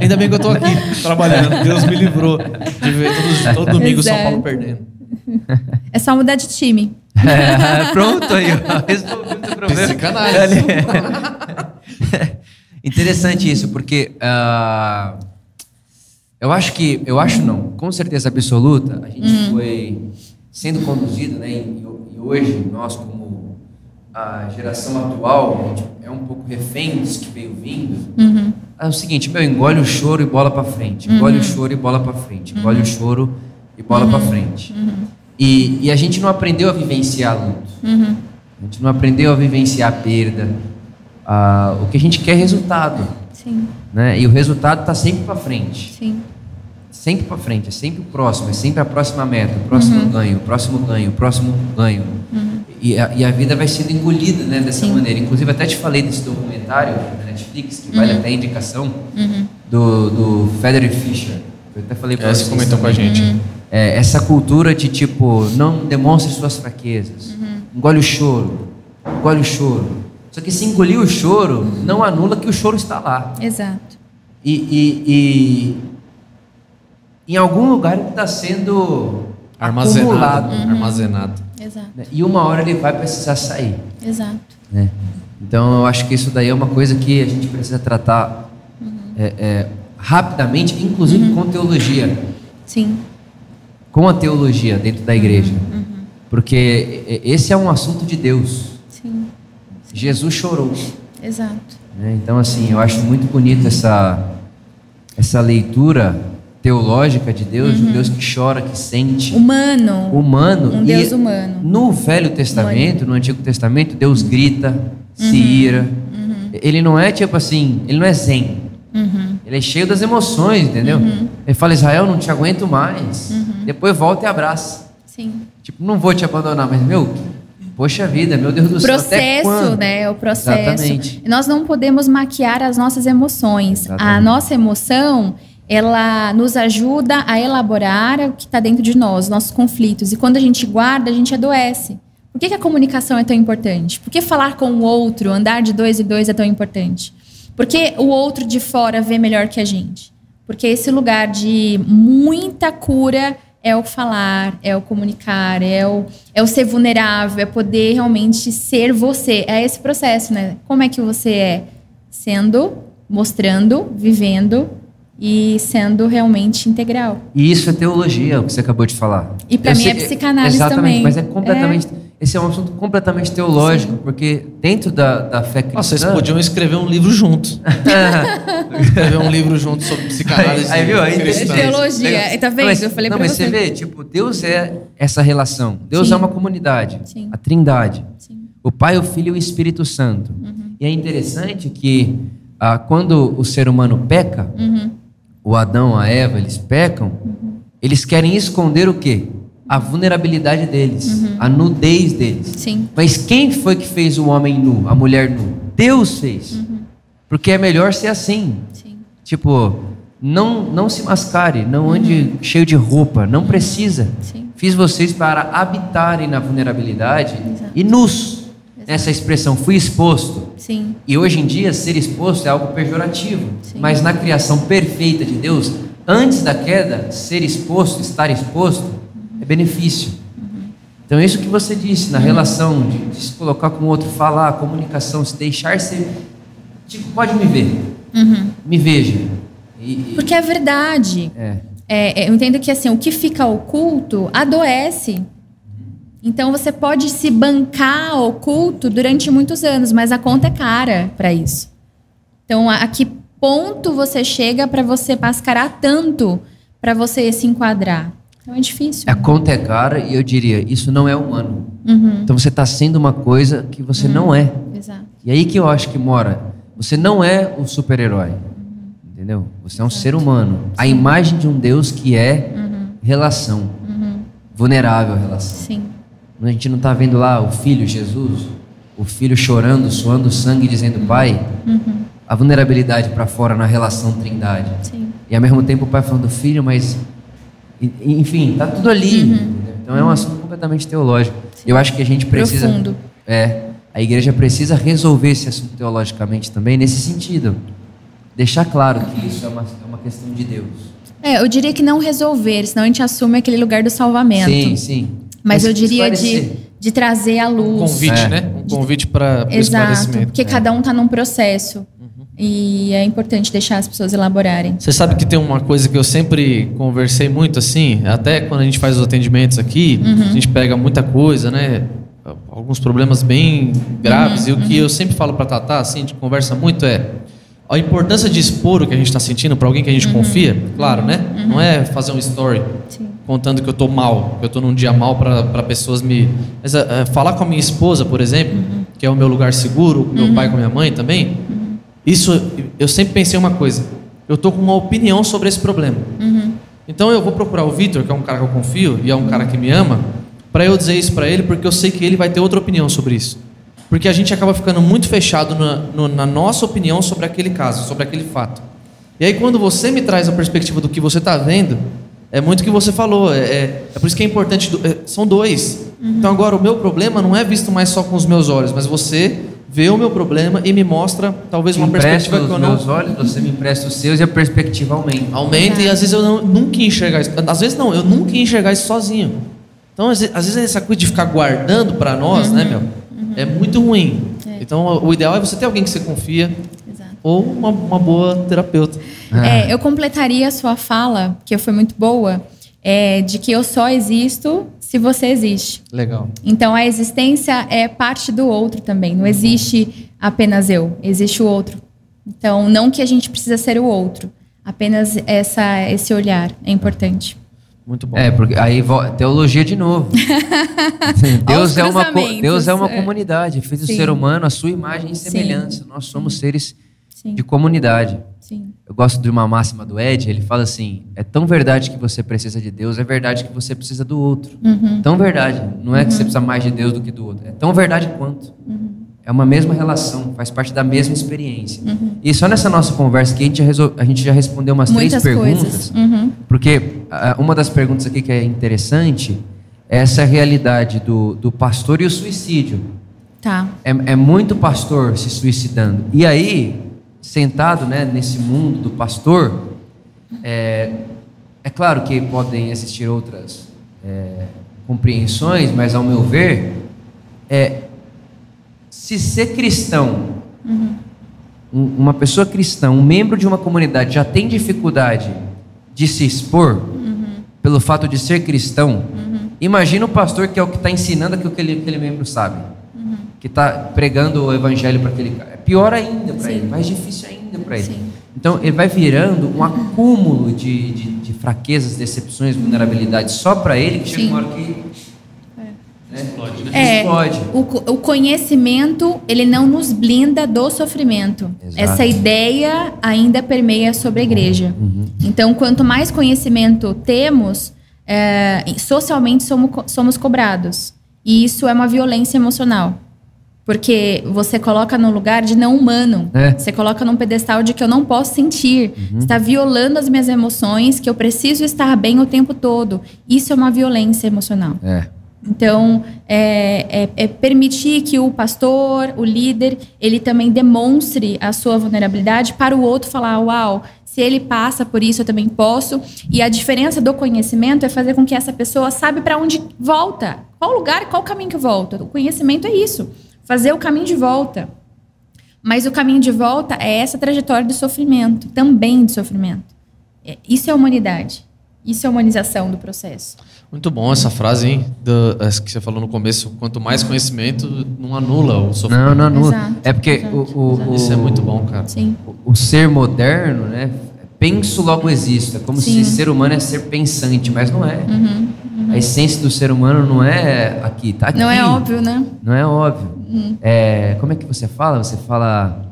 Ainda bem que eu tô aqui <laughs> trabalhando. Deus me livrou de ver todo, todo domingo o São. Paulo perdendo. É só mudar de time. <laughs> É, pronto aí, ó. Resolvi o problema. Psicanálise. Interessante isso, porque ah, eu acho que, eu acho não, com certeza absoluta, a gente foi sendo conduzido, né? E, e hoje nós como a geração atual, é um pouco refém disso que veio vindo. Uhum. É o seguinte, meu, engole o choro e bola pra frente. Engole o choro e bola pra frente. Engole o choro e bola pra frente. E, e a gente não aprendeu a vivenciar luto. Uhum. A gente não aprendeu a vivenciar a perda. Ah, o que a gente quer é resultado. Sim, Né? E o resultado está sempre para frente. sim. Sempre para frente, é sempre o próximo, é sempre a próxima meta, o próximo ganho, o próximo ganho, o próximo ganho. E, a, e a vida vai sendo engolida né, dessa Sim. maneira. Inclusive, até te falei desse documentário da Netflix, que vale até a indicação, Uhum. do, do Frederick Fisher. Eu até falei para É, vocês. você comentou com a gente. É, essa cultura de tipo, não demonstre suas fraquezas. Engole o choro. Engole o choro. Só que se engolir o choro, não anula que o choro está lá. Exato. E, e- e em algum lugar ele está sendo Armazenado. acumulado. Armazenado. Exato. né? E uma hora ele vai precisar sair. Exato. né? Então eu acho que isso daí é uma coisa que a gente precisa tratar é, é, rapidamente, inclusive com teologia. Sim. com a teologia dentro da igreja. Porque e- esse é um assunto de Deus. Sim. Jesus chorou. Exato. né? Então, assim, eu acho muito bonito essa, essa leitura teológica de Deus, de um Deus que chora, que sente, Humano. humano. Um E Deus humano. No Velho Testamento, no Antigo Testamento, Deus grita, se ira. Ele não é tipo assim, ele não é zen. Uhum. Ele é cheio das emoções, entendeu? Ele fala, Israel, não te aguento mais. Depois volta e abraça. Sim. Tipo, não vou te abandonar, mas, meu, poxa vida, meu Deus do céu. processo, né? O processo. Exatamente. E Nós não podemos maquiar as nossas emoções. A Exatamente. nossa emoção, ela nos ajuda a elaborar o que está dentro de nós, nossos conflitos. E quando a gente guarda, a gente adoece. Por que, que a comunicação é tão importante? Por que falar com o outro, andar de dois e dois é tão importante? Porque o outro de fora vê melhor que a gente. Porque esse lugar de muita cura é o falar, é o comunicar, é o, é o ser vulnerável, é poder realmente ser você. É esse processo, né? Como é que você é? Sendo, mostrando, vivendo e sendo realmente integral. E isso é teologia, o que você acabou de falar. E pra Eu mim sei- é psicanálise Exatamente, também. mas é completamente. Esse é um assunto completamente teológico, porque dentro da, da fé cristã. Nossa, vocês podiam escrever um livro juntos. <laughs> escrever um livro junto sobre psicanálise. Aí, aí, viu? Aí, cristã. É teologia. Tá vendo? Não, mas, Eu falei não, pra mas você. você vê, tipo, Deus é essa relação. Deus Sim. é uma comunidade. Sim. A trindade. Sim. O Pai, o Filho e o Espírito Santo. Uhum. E é interessante que ah, quando o ser humano peca, Uhum. O Adão, a Eva, eles pecam, eles querem esconder o quê? A vulnerabilidade deles, a nudez deles. Uhum. Sim. Mas quem foi que fez o homem nu, a mulher nu? Deus fez. Porque é melhor ser assim. Sim. Tipo, não, não se mascare, não ande cheio de roupa, não precisa. Sim. Fiz vocês para habitarem na vulnerabilidade Exato. e nus. Essa expressão, fui exposto. Sim. E hoje em dia, ser exposto é algo pejorativo. Sim. Mas na criação perfeita de Deus, antes da queda, ser exposto, estar exposto, é benefício. Então, isso que você disse, na relação de, de se colocar com o outro, falar, comunicação, se deixar ser. Tipo, pode me ver. Me veja. E- e- Porque é verdade. é. É, é, eu entendo que assim, o que fica oculto adoece. Então você pode se bancar oculto durante muitos anos, mas a conta é cara para isso. Então, a, a que ponto você chega para você mascarar tanto para você se enquadrar? Então é difícil. A conta é cara e eu diria, isso não é humano. Uhum. Então você está sendo uma coisa que você não é. Exato. E aí que eu acho que mora. Você não é o super-herói. Entendeu? Você é um ser humano. A imagem de um Deus que é relação. Vulnerável à relação. Sim. A gente não está vendo lá o filho Jesus, o filho chorando, suando sangue, dizendo Pai. A vulnerabilidade para fora na relação trindade. Sim. E ao mesmo tempo o pai falando, filho, mas. Enfim, tá tudo ali. Uhum. Então é um assunto completamente teológico. Eu acho que a gente precisa. Profundo. É. A igreja precisa resolver esse assunto teologicamente também, nesse sentido. Deixar claro que isso é uma, é uma questão de Deus. É, eu diria que não resolver, senão a gente assume aquele lugar do salvamento. Sim, sim. Mas eu diria de, de trazer a Um luz. convite, É. né? Um convite para esclarecimento. porque cada um está num processo. E é importante deixar as pessoas elaborarem. Você sabe que tem uma coisa que eu sempre conversei muito assim, até quando a gente faz os atendimentos aqui, a gente pega muita coisa, né? Alguns problemas bem graves. E o que eu sempre falo para Tatá, assim, a gente conversa muito é a importância de expor o que a gente está sentindo para alguém que a gente confia, claro, né? Não é fazer um story Sim. contando que eu tô mal, que eu tô num dia mal para pessoas me. Mas é, falar com a minha esposa, por exemplo, que é o meu lugar seguro, com meu pai, com minha mãe também. Isso eu sempre pensei uma coisa. Eu tô com uma opinião sobre esse problema. Então eu vou procurar o Vitor, que é um cara que eu confio e é um cara que me ama, para eu dizer isso para ele, porque eu sei que ele vai ter outra opinião sobre isso. Porque a gente acaba ficando muito fechado na, no- na nossa opinião sobre aquele caso, sobre aquele fato. E aí quando você me traz a perspectiva do que você está vendo, é muito o que você falou. É, é, é por isso que é importante. do- é, são dois. Então agora o meu problema não é visto mais só com os meus olhos, mas você vê o meu problema e me mostra talvez uma perspectiva que eu não meus olhos, você me empresta os seus e a perspectiva aumenta. aumenta e às vezes eu não, nunca ia enxergar isso. Às vezes não, eu nunca ia enxergar isso sozinho. Então, às vezes, às vezes essa coisa de ficar guardando para nós, né, meu? É muito ruim. É. Então, o ideal é você ter alguém que você confia Exato. ou uma, uma boa terapeuta. É, eu completaria a sua fala, que foi muito boa, é, de que eu só existo se você existe. Legal. Então a existência é parte do outro também. Não existe apenas eu, existe o outro. Então não que a gente precisa ser o outro, apenas essa, esse olhar é importante. Muito bom. É, porque aí teologia de novo. <laughs> Deus, é uma, Deus é uma é. comunidade, fez o Sim. ser humano a sua imagem e Sim. semelhança. Nós somos seres Sim, de comunidade. sim, Eu gosto de uma máxima do Ed, ele fala assim: é tão verdade que você precisa de Deus, é verdade que você precisa do outro. Uhum. Tão verdade. Não é que você precisa mais de Deus do que do outro. É tão verdade quanto. É uma mesma relação, faz parte da mesma experiência. E só nessa nossa conversa aqui a gente já, resol- a gente já respondeu umas muitas três perguntas. Uhum. Porque ah, uma das perguntas aqui que é interessante é essa realidade do, do pastor e o suicídio. Tá. É, é muito pastor se suicidando. E aí, sentado né, nesse mundo do pastor, é, é claro que podem existir outras é, compreensões, mas ao meu ver, é, se ser cristão, um- uma pessoa cristã, um membro de uma comunidade já tem dificuldade de se expor pelo fato de ser cristão, imagina o pastor que é o que está ensinando aquilo que aquele, aquele membro sabe, que está pregando o evangelho para aquele cara. É pior ainda para ele, mais difícil ainda para ele. Sim. Então ele vai virando um acúmulo de, de, de fraquezas, decepções, vulnerabilidades só para ele que chega Sim. uma hora que Explode, né? É, explode. o, o conhecimento, ele não nos blinda do sofrimento. Exato. Essa ideia ainda permeia sobre a igreja. Então, quanto mais conhecimento temos, é, socialmente somos, somos cobrados. E isso é uma violência emocional. Porque você coloca no lugar de não humano. É. Você coloca num pedestal de que eu não posso sentir. Você está violando as minhas emoções, que eu preciso estar bem o tempo todo. Isso é uma violência emocional. É. Então, é, é- é permitir que o pastor, o líder, ele também demonstre a sua vulnerabilidade para o outro falar: Uau, Se ele passa por isso, eu também posso. E a diferença do conhecimento é fazer com que essa pessoa sabe para onde volta, qual lugar, qual caminho que volta. O conhecimento é isso, fazer o caminho de volta. Mas o caminho de volta é essa trajetória de sofrimento, também de sofrimento. É, isso é humanidade. Isso é humanização do processo. Muito bom essa frase, hein? Do, essa que você falou no começo. Quanto mais conhecimento, não anula o sofrimento. Não, não anula. Exato, é porque exato, o, o, exato. o- Isso é muito bom, cara. Sim. o, o ser moderno, né? Penso logo existo. É como Sim. se ser humano é ser pensante, mas não é. Uhum, A essência do ser humano não é aqui, tá aqui. Não é óbvio, né? Não é óbvio. É, como é que você fala? Você fala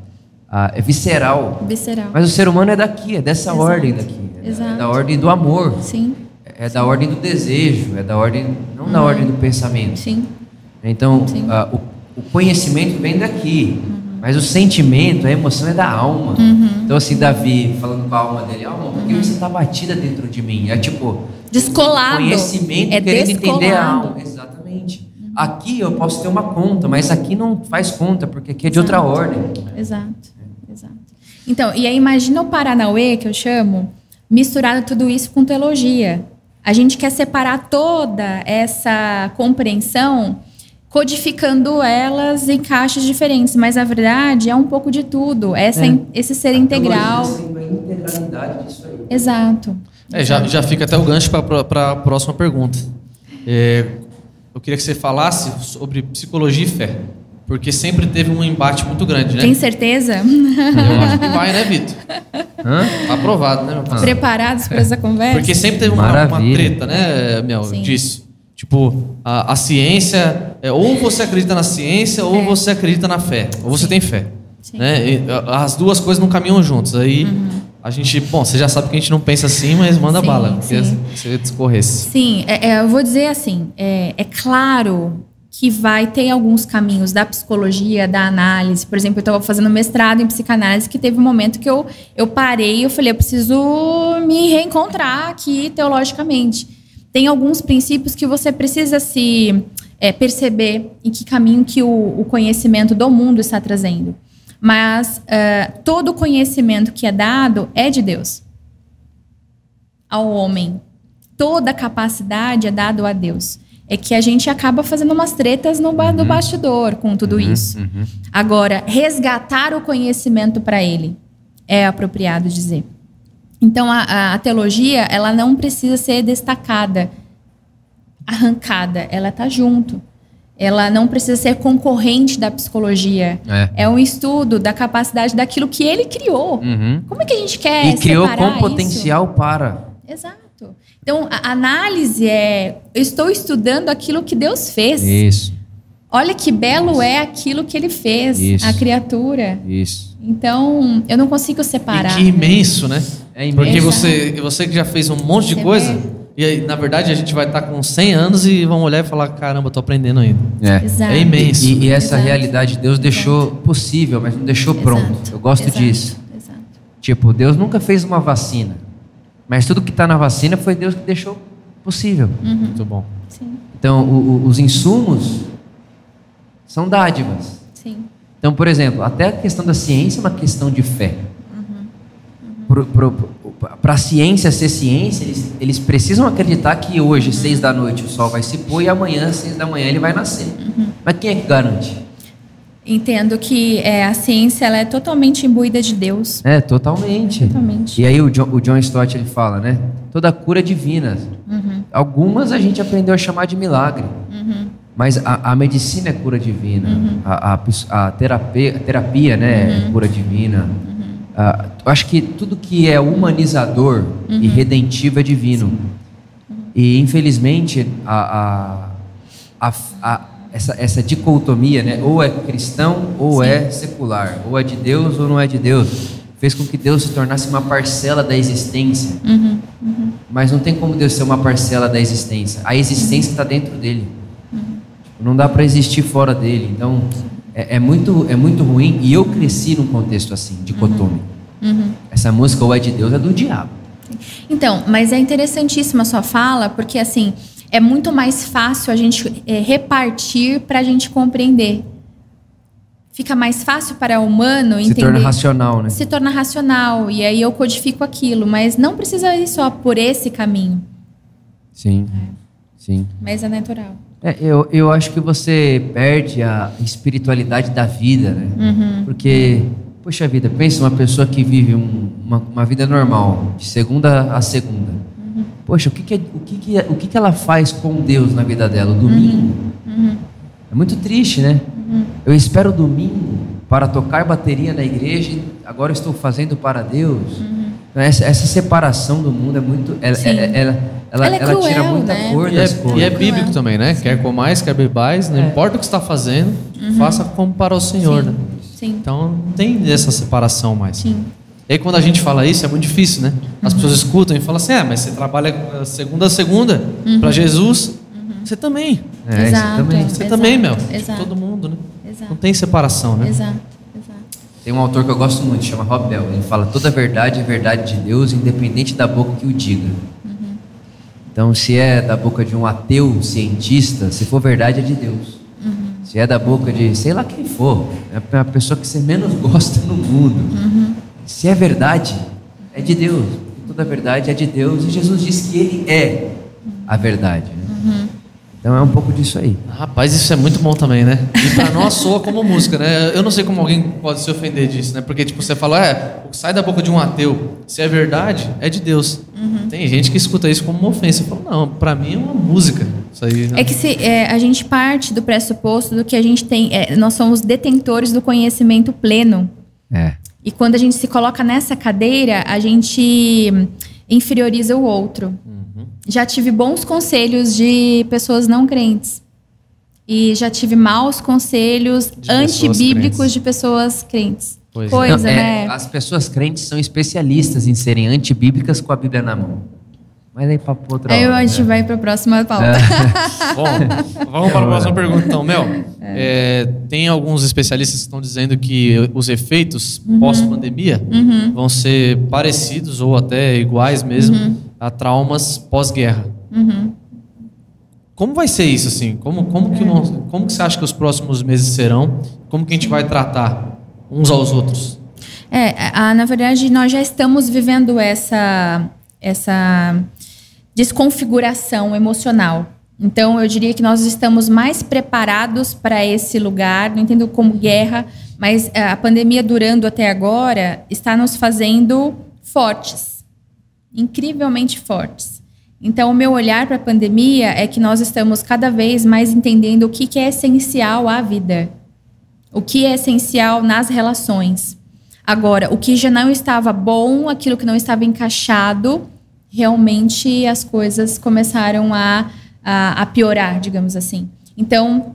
ah, é visceral. Visceral. Mas o ser humano é daqui, é dessa Exato. ordem daqui. É da- É Exato. da ordem do amor. Sim, É da ordem do desejo. É da ordem, não da ordem do pensamento. sim. Então, Sim. ah, o, o conhecimento vem daqui, mas o sentimento, a emoção é da alma. Então, assim, Davi falando com a alma dele, alma, por que você está batida dentro de mim? É tipo, Descolado. conhecimento É querendo entender a descolado. alma. Exatamente. Aqui eu posso ter uma conta, mas aqui não faz conta, porque aqui é de outra ordem. Exato, exato. Então, e aí imagina o Paranauê, que eu chamo, misturado tudo isso com teologia. A gente quer separar toda essa compreensão, codificando elas em caixas diferentes, mas a verdade é um pouco de tudo. Essa, É. esse ser integral. A integralidade disso aí. Exato. É, já, já fica até o gancho para a próxima pergunta. É, eu queria que você falasse sobre psicologia e fé. Porque sempre teve um embate muito grande, né? Tem certeza? Eu acho que vai, né, Vitor? Hã? Tá aprovado, né, meu parceiro? Preparados para essa conversa? Porque sempre teve uma, uma treta, né, Mel, Sim. disso. Tipo, a, a ciência, é, ou você acredita na ciência, ou você acredita na fé. Ou você tem fé. É. Sim. Uhum. Né? E, as duas coisas não caminham juntas. Aí a gente, bom, você já sabe que a gente não pensa assim, mas manda Sim, bala. Porque sim. você discorresse. Sim, é- é, eu vou dizer assim: é, é claro que vai ter alguns caminhos da psicologia, da análise. Por exemplo, eu estava fazendo mestrado em psicanálise que teve um momento que eu, eu parei e eu falei, eu preciso me reencontrar aqui teologicamente. Tem alguns princípios que você precisa se é, perceber em que caminho que o, o conhecimento do mundo está trazendo. Mas é, todo conhecimento que é dado é de Deus ao homem. Toda capacidade é dado a Deus. É que a gente acaba fazendo umas tretas no, ba no bastidor com tudo isso. Agora, resgatar o conhecimento para ele é apropriado dizer. Então, a, a- a teologia, ela não precisa ser destacada, arrancada. Ela está junto. Ela não precisa ser concorrente da psicologia. É. um estudo da capacidade daquilo que ele criou. Uhum. Como é que a gente quer E criou com isso? potencial para. Exato. Então, a análise é: eu estou estudando aquilo que Deus fez. Isso, Olha que belo é aquilo que ele fez, Isso. a criatura. isso. Então, eu não consigo separar. E que imenso, né? É imenso. Porque Exato. você, você que já fez um monte de Você coisa, vê? e aí, na verdade, a gente vai estar com 100 anos e vão olhar e falar: caramba, tô aprendendo ainda. É. Exato. É imenso. E, e essa Exato. realidade Deus deixou possível, mas não deixou pronto. Exato. Eu gosto Exato. disso. Exato. Tipo, Deus nunca fez uma vacina, mas tudo que está na vacina foi Deus que deixou possível. Muito bom. Sim, Então, o- o- os insumos são dádivas. sim. Então, por exemplo, até a questão da ciência é uma questão de fé. Para a ciência ser ciência, eles, eles precisam acreditar que hoje, seis da noite, o sol vai se pôr e amanhã, seis da manhã, ele vai nascer. Mas quem é que garante? Entendo que é, a ciência ela é totalmente imbuída de Deus. É, totalmente. Totalmente. E aí o John, o John Stott ele fala, né? Toda cura é divina. Algumas a gente aprendeu a chamar de milagre. Mas a, a medicina é cura divina. A, a pis- a terapia, a terapia né, é cura divina. Eu acho que tudo que é humanizador e redentivo é divino. E infelizmente a, a- a- a- essa, essa dicotomia, né? ou é cristão ou é secular, ou é de Deus ou não é de Deus, fez com que Deus se tornasse uma parcela da existência. Mas não tem como Deus ser uma parcela da existência. A existência está dentro dele. Não dá para existir fora dele. Então é, é muito é muito ruim. E eu cresci num contexto assim, dicotômico. Essa música ou é de Deus é do diabo. Então, mas é interessantíssima a sua fala, porque assim, é muito mais fácil a gente é, repartir para a gente compreender. fica mais fácil para o humano Se entender. torna racional, né? Se torna racional. E aí eu codifico aquilo. Mas não precisa ir só por esse caminho. Sim. Sim. Mas é natural. É, eu, eu acho que você perde a espiritualidade da vida, né? Uhum. Porque, poxa vida, pensa uma pessoa que vive um- uma, uma vida normal, de segunda a segunda. Uhum. Poxa, o que, que, é- o, que, que, é- o que, que ela faz com Deus na vida dela? O domingo. Uhum. É muito triste, né? Eu espero o domingo para tocar bateria na igreja e agora estou fazendo para Deus. Então, Essa, essa separação do mundo é muito. Ela, Uhum. Sim. ela, ela, ela, Ela é ela tira cruel, muita né? cor E é, das coisas. e é bíblico também, né? Quer comais, quer bebais, não É. importa o que você está fazendo, faça como para o Senhor, Sim. né? Sim. Então não tem essa separação mais. Sim. E aí quando a gente fala isso é muito difícil, né? As pessoas escutam e falam assim: ah, mas você trabalha eh, segunda a segunda para Jesus. Você também. É, Exato. também. Você Exato, também, meu. exato. Todo mundo, né? Não Exato. tem separação, né? Exato. Exato. Tem um autor que eu gosto muito, chama Rob Bell. Ele fala: toda verdade é verdade de Deus, independente da boca que o diga. Então, se é da boca de um ateu cientista, se for verdade, é de Deus. Se é da boca de sei lá quem for, é a pessoa que você menos <laughs> gosta no mundo. Se é verdade, é de Deus. Toda verdade é de Deus e Jesus disse que Ele é a verdade. né? Então é um pouco disso aí. Rapaz, isso é muito bom também, né? E pra nós soa como música, né? Eu não sei como alguém pode se ofender disso, né? Porque, tipo, você fala, é, o que sai da boca de um ateu, se é verdade, é de Deus. Tem gente que escuta isso como uma ofensa. Fala, não, pra mim é uma música. Isso aí. né? É que se, é, a gente parte do pressuposto do que a gente tem. é, nós somos detentores do conhecimento pleno. É. E quando a gente se coloca nessa cadeira, a gente inferioriza o outro. Já tive bons conselhos de pessoas não crentes. E já tive maus conselhos De antibíblicos de pessoas crentes. Pois é. Coisa, Não, é, né? As pessoas crentes são especialistas em serem antibíblicas com a Bíblia na mão. Mas aí para outra Aí hora, a gente né? vai para a próxima pauta. <laughs> Bom, vamos para a próxima pergunta, então. Mel, é, tem alguns especialistas que estão dizendo que os efeitos pós-pandemia vão ser parecidos ou até iguais mesmo a traumas pós-guerra. Como vai ser isso, assim? Como, como, que nós- como que você acha que os próximos meses serão? Como que a gente vai tratar uns aos outros? É, a- na verdade, nós já estamos vivendo essa, essa desconfiguração emocional. Então, eu diria que nós estamos mais preparados para esse lugar, não entendo como guerra, mas eh, a pandemia durando até agora está nos fazendo fortes, incrivelmente fortes. Então, o meu olhar para a pandemia é que nós estamos cada vez mais entendendo o que, que é essencial à vida, o que é essencial nas relações. Agora, o que já não estava bom, aquilo que não estava encaixado, realmente as coisas começaram a, a, a piorar, digamos assim. Então,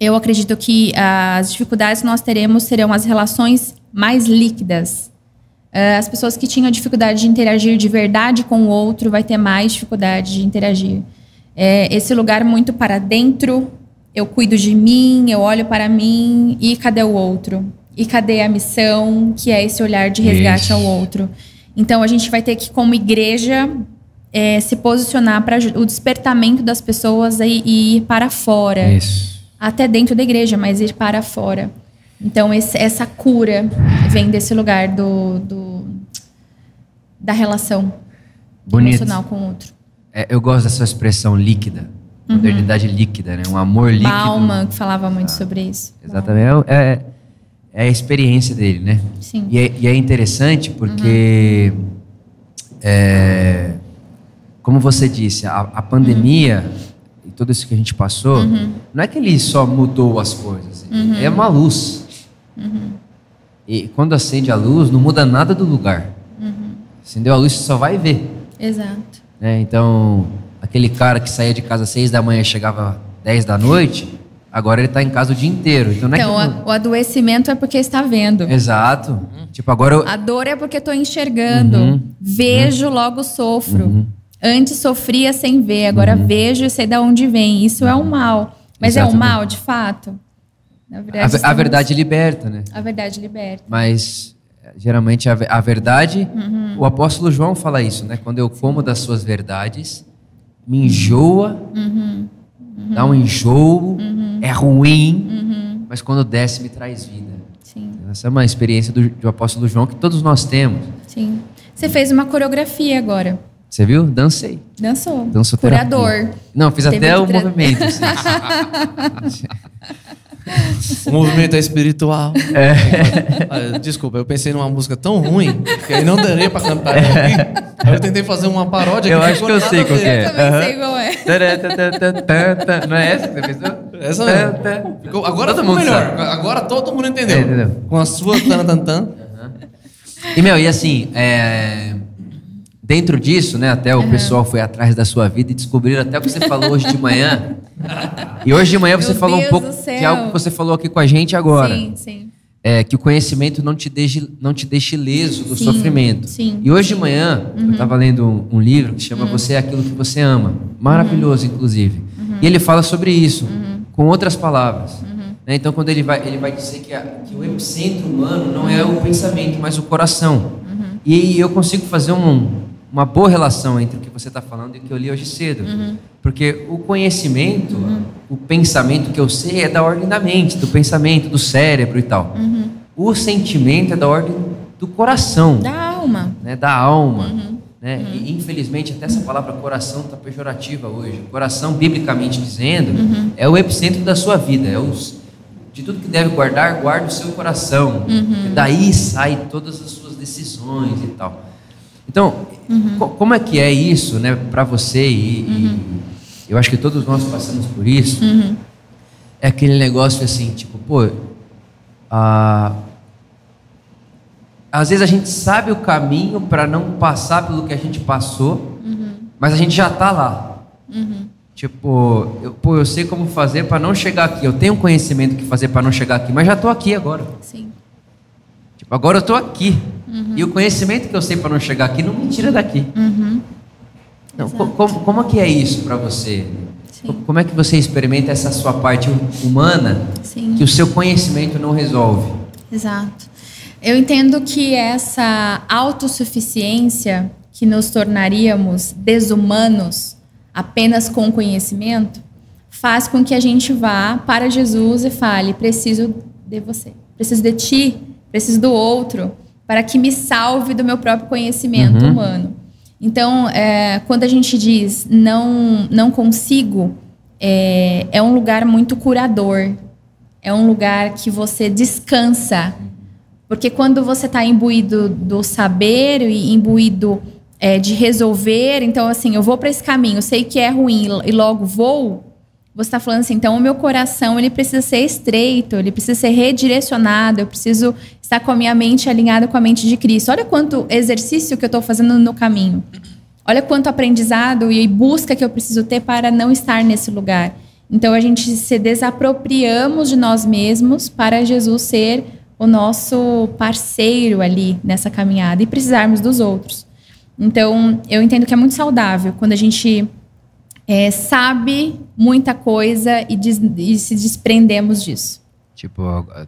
eu acredito que as dificuldades que nós teremos serão as relações mais líquidas. Eh, As pessoas que tinham dificuldade de interagir de verdade com o outro vai ter mais dificuldade de interagir. É, esse lugar muito para dentro, eu cuido de mim, eu olho para mim e cadê o outro? E cadê a missão, que é esse olhar de resgate ao outro? Então a gente vai ter que, como igreja, eh, se posicionar para o despertamento das pessoas e, e ir para fora Isso. até dentro da igreja, mas ir para fora. Então, esse- essa cura vem desse lugar do, do- da relação Bonito. emocional com o outro. É, eu gosto dessa expressão líquida. Modernidade líquida, né? Um amor líquido. Bauman, que falava muito sobre isso. Exatamente. É, é- é a experiência dele, né? Sim. E é, e é interessante porque, é, como você disse, a, a pandemia e tudo isso que a gente passou, não é que ele só mudou as coisas. É uma luz. E quando acende a luz, não muda nada do lugar. Acendeu a luz, você só vai ver. Exato. né? Então, aquele cara que saía de casa às seis da manhã e chegava às 10 da noite, agora ele está em casa o dia inteiro. Então, não é Então, que... a- o adoecimento é porque está vendo. Exato. Tipo, agora eu... A dor é porque estou enxergando. Uhum. Vejo, logo sofro. Antes sofria sem ver, agora Uhum. vejo e sei de onde vem. Isso é um mal. Mas é um mal, de fato? Na a, verdade, a estamos- verdade liberta, né? A verdade liberta. Mas geralmente a, a verdade, Uhum. o apóstolo João fala isso, né? Quando eu como das suas verdades, me enjoa, Uhum. dá um enjoo, é ruim, mas quando desce me traz vida. Essa é uma experiência do, do apóstolo João que todos nós temos. Sim. Você fez uma coreografia agora. Você viu? Dancei. Dançou. Dançou Curador. Não, fiz Teve até o tra- movimento. <laughs> assim. O movimento é espiritual. Ah, Desculpa, eu pensei numa música tão ruim que aí não daria pra cantar aqui. Aí eu tentei fazer uma paródia Eu que acho que eu sei qual é. Eu também Aham. sei qual é. Não é essa que você pensou? Essa mesmo. Ficou- agora Todo ficou mundo melhor. sabe. Agora todo mundo entendeu. É, entendeu. Com a sua tan tan tan. E, meu, e assim, é, dentro disso, né, até o pessoal foi atrás da sua vida e descobriram até o que você falou hoje de manhã. E hoje de manhã você Meu falou um Deus pouco do céu. de algo que você falou aqui com a gente agora. Sim, sim. É, que o conhecimento não te deixe, não te deixe ileso do Sim, sofrimento. sim. Uhum. E hoje de manhã, eu estava lendo um, um livro que chama Você é Aquilo que Você Ama. Maravilhoso, inclusive. Uhum. E ele fala sobre isso, com outras palavras. Né? Então, quando ele vai, ele vai dizer que, a- que o epicentro humano não é o pensamento, mas o coração. Uhum. E eu consigo fazer um- uma boa relação entre o que você está falando e o que eu li hoje cedo. Uhum. Porque o conhecimento, o pensamento que eu sei é da ordem da mente, do pensamento, do cérebro e tal. Uhum. O sentimento é da ordem do coração, Da alma. né, da alma. Uhum. Né? E infelizmente até essa palavra coração está pejorativa hoje. Coração, biblicamente dizendo, Uhum. é o epicentro da sua vida. É os, de tudo que deve guardar, guarda o seu coração. Uhum. Daí saem todas as suas decisões e tal. Então, Uhum. co- como é que é isso, né, para você? E, e eu acho que todos nós passamos por isso. Uhum. É aquele negócio assim, tipo, pô, ah, às vezes a gente sabe o caminho para não passar pelo que a gente passou, mas a gente já tá lá. Tipo, eu, pô, eu sei como fazer para não chegar aqui. Eu tenho conhecimento que fazer para não chegar aqui, mas já tô aqui agora. Sim. Tipo, agora eu tô aqui. E o conhecimento que eu sei para não chegar aqui não me tira daqui. Uhum. Não, co- como, como é que é isso para você? Sim. Co- Como é que você experimenta essa sua parte humana Sim. que o seu conhecimento não resolve? Exato. Eu entendo que essa autossuficiência que nos tornaríamos desumanos apenas com conhecimento faz com que a gente vá para Jesus e fale: preciso de você, preciso de ti, preciso do outro, para que me salve do meu próprio conhecimento Uhum. humano. Então, é, quando a gente diz não, não consigo, é, é um lugar muito curador. É um lugar que você descansa. Porque quando você está imbuído do saber e imbuído é, de resolver, então assim, eu vou para esse caminho, sei que é ruim e logo vou, você está falando assim, então o meu coração ele precisa ser estreito, ele precisa ser redirecionado, eu preciso estar com a minha mente alinhada com a mente de Cristo. Olha quanto exercício que eu estou fazendo no caminho. Olha quanto aprendizado e busca que eu preciso ter para não estar nesse lugar. Então a gente se desapropriamos de nós mesmos para Jesus ser o nosso parceiro ali nessa caminhada e precisarmos dos outros. Então eu entendo que é muito saudável quando a gente é, sabe muita coisa e, des- e se desprendemos disso. Tipo,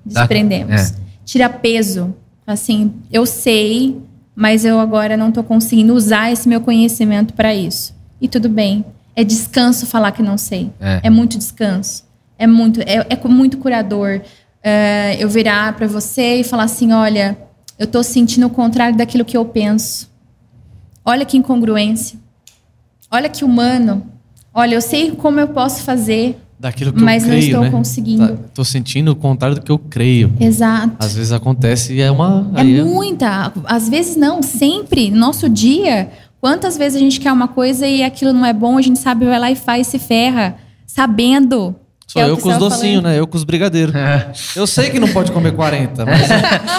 Desprendemos. é. Tira peso. Assim, eu sei, mas eu agora não estou conseguindo usar esse meu conhecimento para isso. E tudo bem. É descanso falar que não sei. É. muito descanso. É muito, é, é muito curador. É, eu virar para você e falar assim: olha, eu estou sentindo o contrário daquilo que eu penso. Olha que incongruência. Olha que humano. Olha, eu sei como eu posso fazer, Daquilo que mas eu não creio, estou né? conseguindo. Tá, tô sentindo o contrário do que eu creio. Exato. Às vezes acontece e é uma. É aí muita. Às vezes não, sempre. No nosso dia, quantas vezes a gente quer uma coisa e aquilo não é bom, a gente sabe, vai lá e faz, se ferra, sabendo. Sou é eu com os docinhos, né? Eu com os brigadeiros. É. Eu sei que não pode comer 40, mas,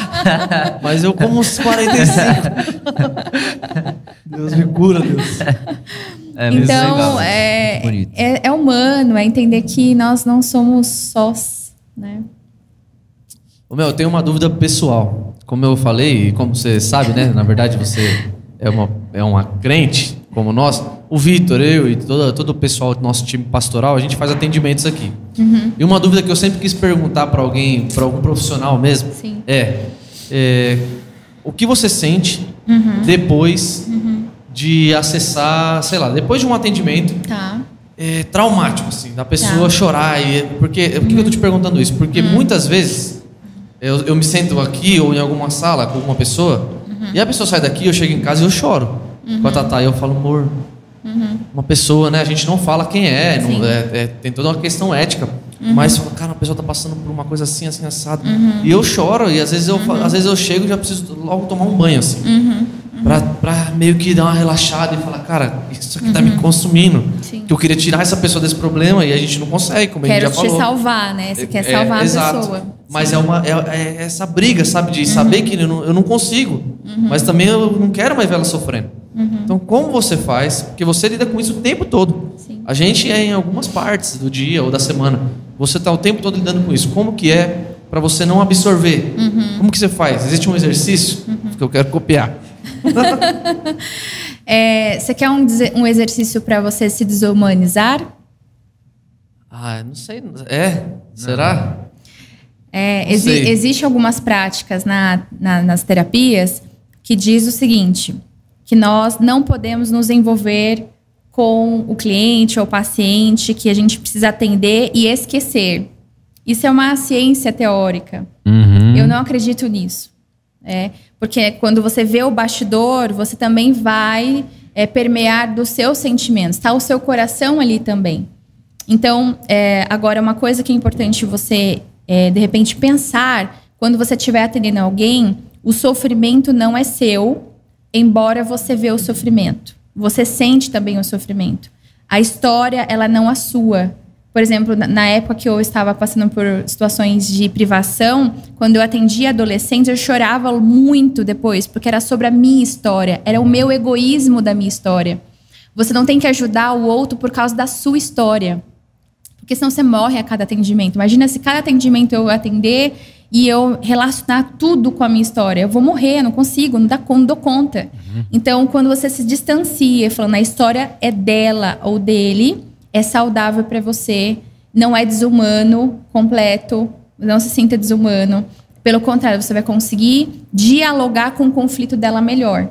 <laughs> mas eu como uns 45. <laughs> Deus me cura, Deus. É então, é, bonito. é, é humano, é entender que nós não somos sós, né? Ô, meu, eu tenho uma dúvida pessoal. Como eu falei, e como você sabe, né? Na verdade, você é uma, é uma crente como nós. O Vitor, eu e todo, todo o pessoal do nosso time pastoral, a gente faz atendimentos aqui. E uma dúvida que eu sempre quis perguntar para alguém, para algum profissional mesmo, é, é, o que você sente Uhum. depois de acessar, sei lá, depois de um atendimento Tá. é, traumático, assim, da pessoa Tá. chorar. E, porque, por que eu tô te perguntando isso? Porque Hum. muitas vezes Eu, eu me sento aqui ou em alguma sala com alguma pessoa, e a pessoa sai daqui, eu chego em casa e eu choro com a Tatá. E eu falo, amor, uma pessoa, né? A gente não fala quem é, não- é- é- tem toda uma questão ética. Mas fala, cara, a pessoa tá passando por uma coisa assim, assim, assado. E eu choro, e às vezes eu, fa- às vezes eu chego e já preciso logo tomar um banho, assim. Pra, pra meio que dar uma relaxada e falar, cara, isso aqui tá me consumindo. Sim. Que eu queria tirar essa pessoa desse problema e a gente não consegue, como a Quero gente já te falou. salvar, né? Você quer É, salvar a exato. pessoa. Mas é, uma, é, é essa briga, sabe? De saber que eu não, eu não consigo. Mas também eu não quero mais ver ela sofrendo. Então, como você faz? Porque você lida com isso o tempo todo. Sim. A gente é em algumas partes do dia ou da semana. Você está o tempo todo lidando com isso. Como que é para você não absorver? Como que você faz? Existe um exercício que eu quero copiar. <laughs> É, você quer um, um exercício para você se desumanizar? Ah, não sei. É? Será? É, exi sei. existe algumas práticas na- na- nas terapias que diz o seguinte, que nós não podemos nos envolver com o cliente ou paciente que a gente precisa atender e esquecer. Isso é uma ciência teórica. Uhum. Eu não acredito nisso. É, porque quando você vê o bastidor, você também vai é, permear dos seus sentimentos. Está o seu coração ali também. Então, é, agora, uma coisa que é importante você, é, de repente, pensar quando você estiver atendendo alguém, o sofrimento não é seu, embora você vê o sofrimento. Você sente também o sofrimento. A história, ela não é sua. Por exemplo, na época que eu estava passando por situações de privação, quando eu atendia adolescentes, eu chorava muito depois, porque era sobre a minha história, era o meu egoísmo da minha história. Você não tem que ajudar o outro por causa da sua história. Porque senão você morre a cada atendimento. Imagina se cada atendimento eu atender e eu relacionar tudo com a minha história. Eu vou morrer, não consigo, não, dá, não dou conta. Então, quando você se distancia, falando a história é dela ou dele, é saudável para você, não é desumano completo, não se sinta desumano. Pelo contrário, você vai conseguir dialogar com o conflito dela melhor.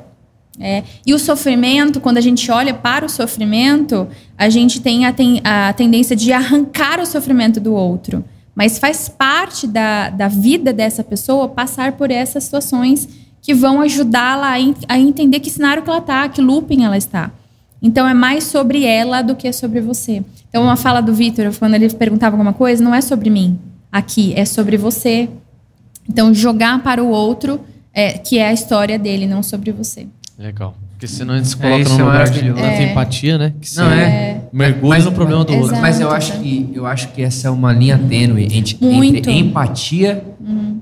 É, e o sofrimento, quando a gente olha para o sofrimento, a gente tem a, ten- a tendência de arrancar o sofrimento do outro. Mas faz parte da, da vida dessa pessoa passar por essas situações que vão ajudá-la a, a entender que cenário que ela está, que looping ela está. Então é mais sobre ela do que sobre você. Então uma fala do Vitor, quando ele perguntava alguma coisa, não é sobre mim aqui, é sobre você. Então jogar para o outro, é, que é a história dele, não sobre você. Legal. Porque senão a gente se coloca num é lugar de tanta É. empatia, né? Que Não, é. mergulha Mas- no problema do outro. Mas eu acho que eu acho que essa é uma linha tênue entre, entre empatia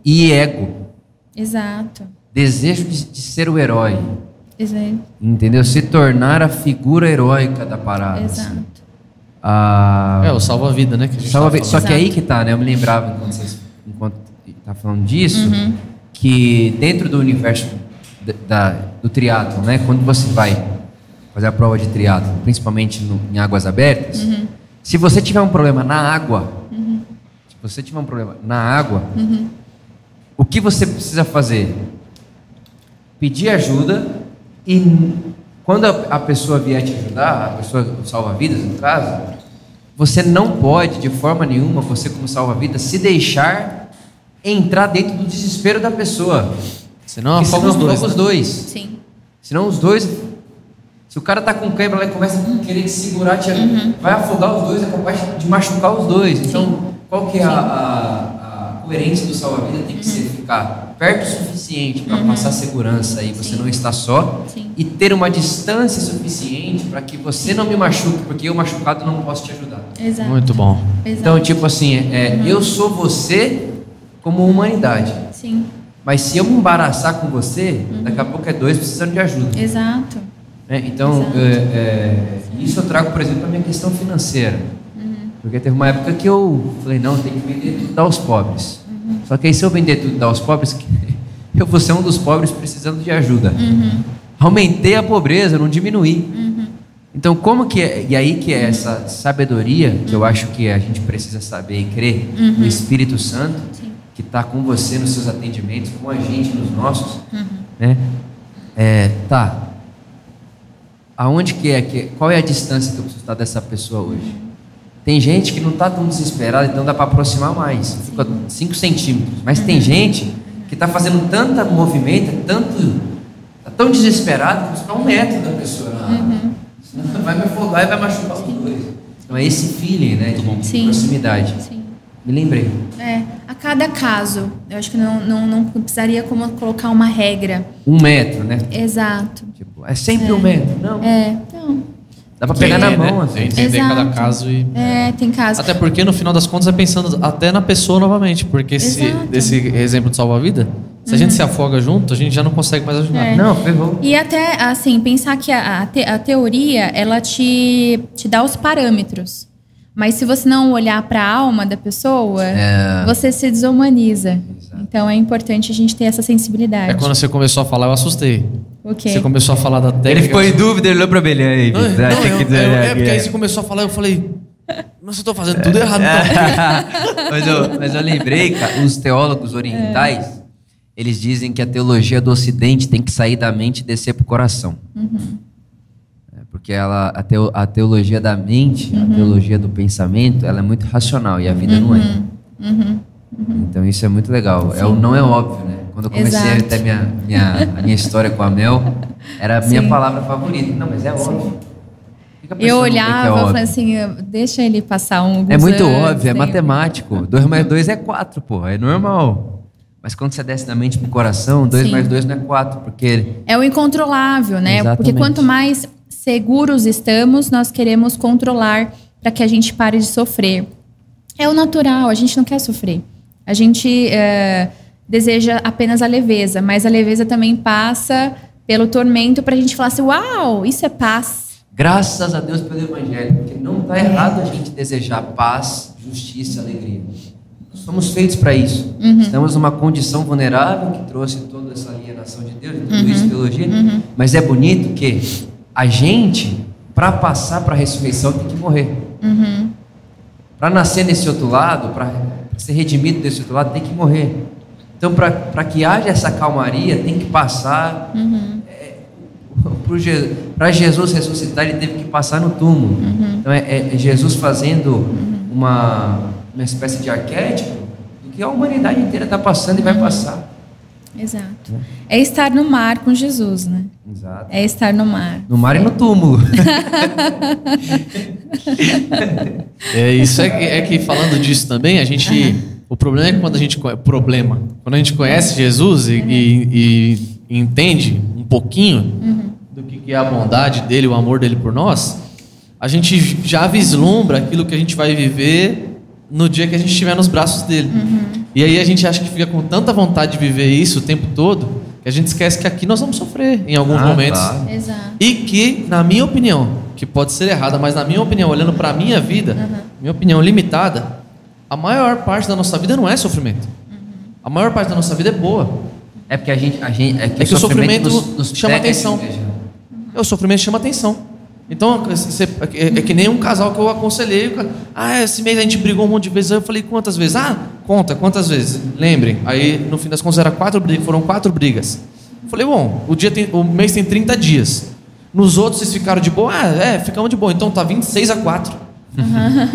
e ego. Exato. Desejo de, de ser o herói. Exato. Entendeu? Se tornar a figura heróica da parada. assim. Exato. Ah, É, o salva-vida, né? Que a gente Salva Só que aí que tá, né? Eu me lembrava enquanto vocês enquanto tá falando disso, Uhum. que dentro do universo da, da- do triatlo, né? Quando você vai fazer a prova de triatlo, principalmente no- em águas abertas, Uhum. se você tiver um problema na água, se você tiver um problema na água, Uhum. o que você precisa fazer? Pedir ajuda e quando a, a pessoa vier te ajudar, a pessoa salva-vidas no caso, você não pode de forma nenhuma, você como salva-vidas, se deixar entrar dentro do desespero da pessoa. Senão Porque afoga os senão dois. afoga os né? dois. Sim. Senão os dois. Se o cara tá com cãibra lá e começa a querer te segurar, te, vai afogar os dois, é capaz de machucar os dois. Então, qual que é a, a- a coerência do salva-vida? Tem que ser ficar perto o suficiente para passar segurança e você Sim. não estar só. Sim. E ter uma distância suficiente para que você não me machuque, porque eu machucado não posso te ajudar. Exato. Muito bom. Exato. Então, tipo assim, é, eu sou você como humanidade. Sim. Mas se eu me embaraçar com você, daqui a pouco é dois precisando de ajuda. Exato. né? Então, Exato. é, é, isso eu trago, por exemplo, a minha questão financeira. Porque teve uma época que eu falei, não, tem que vender tudo aos pobres. Só que aí se eu vender tudo aos pobres, <laughs> eu vou ser um dos pobres precisando de ajuda. Aumentei a pobreza, não diminuí. Então, como que é, e aí que é essa sabedoria que eu acho que a gente precisa saber e crer no Espírito Santo, Sim. Que está com você nos seus atendimentos, com a gente nos nossos, né? É, tá. Aonde que é que qual é a distância que eu preciso estar dessa pessoa hoje? Tem gente que não está tão desesperada, então dá para aproximar mais. Fica 5 centímetros. Mas tem gente que está fazendo tanta movimento, tanto, tá tão desesperado que está um metro da pessoa água. Senão vai me afogar e vai machucar os dois. Então é esse feeling, né, de Sim. proximidade. Sim. Me lembrei. É, a cada caso, eu acho que não, não, não precisaria como colocar uma regra. Um metro, né? Exato. Tipo, é sempre um metro. Não. É, não. Dá para pegar na É, mão, né? assim. Entender Exato. cada caso e. É, tem casos. Até porque no final das contas é pensando até na pessoa novamente. Porque se, Exato. Uhum. desse exemplo de salva-vida, se a gente se afoga junto, a gente já não consegue mais ajudar. É. Não, ferrou. E até, assim, pensar que a, a, te- a teoria, ela te, te dá os parâmetros. Mas se você não olhar para a alma da pessoa, É. você se desumaniza. Exato. Então é importante a gente ter essa sensibilidade. É quando você começou a falar, eu assustei. O quê? Você começou a falar da técnica. Ele ficou em dúvida, ele olhou pra Belém aí. Não, não, eu- que eu- é porque aí é. você começou a falar, eu falei, mas eu tô fazendo tudo errado então. <laughs> mas, eu, mas eu lembrei, cara, os teólogos orientais, eles dizem que a teologia do Ocidente tem que sair da mente e descer pro coração. É, porque ela, a, teo- a teologia da mente, a teologia do pensamento, ela é muito racional e a vida não é. Então isso é muito legal. É, não é óbvio, né? Quando eu comecei Exato. até minha, minha, a minha história com a Mel, era a minha Sim. palavra favorita. Não, mas é óbvio. Eu é olhava e óbvio? falei assim, deixa ele passar um É muito anos, óbvio, é matemático. 2 mais 2 é 4, pô, é normal. Mas quando você desce da mente pro coração, 2 Sim. mais 2 não é 4, porque É o incontrolável, né? Exatamente. Porque quanto mais seguros estamos, nós queremos controlar para que a gente pare de sofrer. É o natural, a gente não quer sofrer. A gente é, deseja apenas a leveza, mas a leveza também passa pelo tormento para a gente falar assim: uau, isso é paz. graças a Deus pelo Evangelho, porque não está errado a gente desejar paz, justiça alegria. Nós somos feitos para isso. Uhum. Estamos numa condição vulnerável que trouxe toda essa alienação de Deus, tudo Uhum. isso teologia. Mas é bonito que a gente, para passar para a ressurreição, tem que morrer. Uhum. Para nascer nesse outro lado, para ser redimido desse outro lado, tem que morrer. Então, para que haja essa calmaria, tem que passar. Para Jesus ressuscitar, ele teve que passar no túmulo. Então, é, é- é Jesus fazendo uma, uma espécie de arquétipo do que a humanidade inteira está passando e vai passar. Exato. É estar no mar com Jesus, né? Exato. É estar no mar. No mar e no túmulo. <laughs> É isso é, é que falando disso também, a gente. O problema é que quando a gente. conhe- Problema. Quando a gente conhece Jesus e, e- e entende um pouquinho do que que é a bondade dele, o amor dele por nós, a gente já vislumbra aquilo que a gente vai viver no dia que a gente estiver nos braços dele. E aí a gente acha que fica com tanta vontade de viver isso o tempo todo que a gente esquece que aqui nós vamos sofrer em alguns Ah, momentos. tá. Exato. E que, na minha opinião, que pode ser errada, mas na minha opinião, olhando para a minha vida, minha opinião limitada, a maior parte da nossa vida não é sofrimento. A maior parte da nossa vida é boa. É porque a gente. A gente é que, É que o sofrimento nos, nos chama atenção. É, O sofrimento chama atenção. Então, é, é que nem um casal que eu aconselhei. Ah, esse mês a gente brigou um monte de vezes. Aí eu falei, quantas vezes? Ah, conta, quantas vezes? Lembrem. Aí, no fim das contas, era quatro brigas, foram quatro brigas. Eu falei, bom, o, dia tem- o mês tem 30 dias. Nos outros, vocês ficaram de boa? Ah, é, ficamos de boa. Então, tá 26 a 4.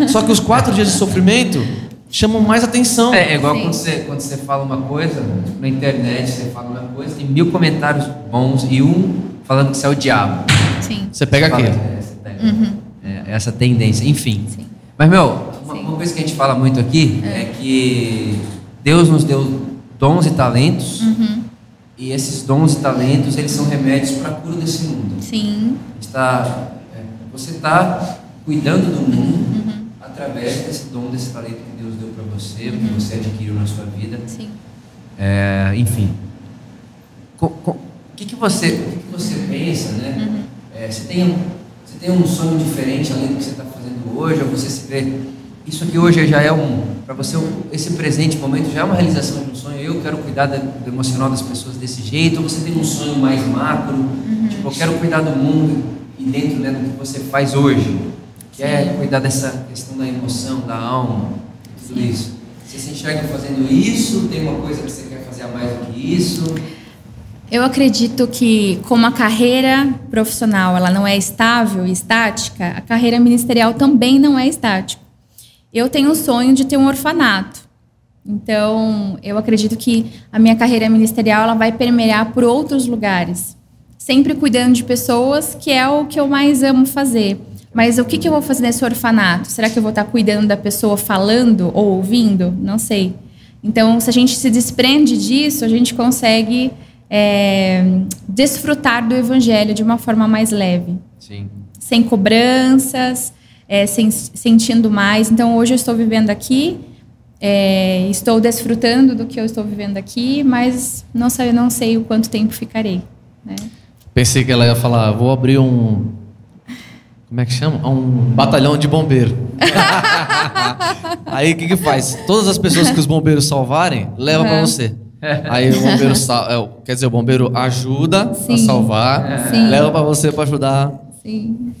Só que os quatro dias de sofrimento chamam mais atenção. É, é igual Sim. quando você, quando você fala uma coisa na internet, você fala uma coisa, tem mil comentários bons e um falando que você é o diabo. Sim. Você pega Você fala, aquele. é. É, essa tendência, enfim. Sim. Mas, meu, uma, uma coisa que a gente fala muito aqui é, que Deus nos deu dons e talentos, e esses dons e talentos, eles são remédios para a cura desse mundo. Sim. Está, é, você está cuidando do mundo através desse dom, desse talento que Deus deu para você, que você adquiriu na sua vida. Sim. É, enfim. Co- co- O que, que, você, o que, que você pensa, né? É, você, tem um, você tem um sonho diferente além do que você está fazendo hoje, ou você se vê. Isso aqui hoje já é um. Para você, esse presente momento já é uma realização de um sonho. Eu quero cuidar da- do emocional das pessoas desse jeito, ou você tem um sonho mais macro, tipo, eu quero cuidar do mundo e dentro né, do que você faz hoje, que é Sim. cuidar dessa questão da emoção, da alma, tudo isso. Você se enxerga fazendo isso? Tem uma coisa que você quer fazer a mais do que isso? Eu acredito que como a carreira profissional ela não é estável e estática, a carreira ministerial também não é estática. Eu tenho o sonho de ter um orfanato. Então, eu acredito que a minha carreira ministerial ela vai permear por outros lugares, sempre cuidando de pessoas, que é o que eu mais amo fazer. Mas o que, que eu vou fazer nesse orfanato? Será que eu vou estar cuidando da pessoa falando ou ouvindo? Não sei. Então, se a gente se desprende disso, a gente consegue é, desfrutar do evangelho de uma forma mais leve. Sim. Sem cobranças, é, sem, sentindo mais. Então, hoje eu estou vivendo aqui, é, estou desfrutando do que eu estou vivendo aqui, mas não sei, não sei o quanto tempo ficarei. Né? Pensei que ela ia falar, vou abrir um. Como é que chama? Um batalhão de bombeiro. <laughs> Aí o que, que faz? Todas as pessoas que os bombeiros salvarem, leva Uhum. você. <laughs> Aí o bombeiro sal... é, quer dizer, o bombeiro ajuda a Sim. salvar, Sim. leva pra você pra ajudar. Sim.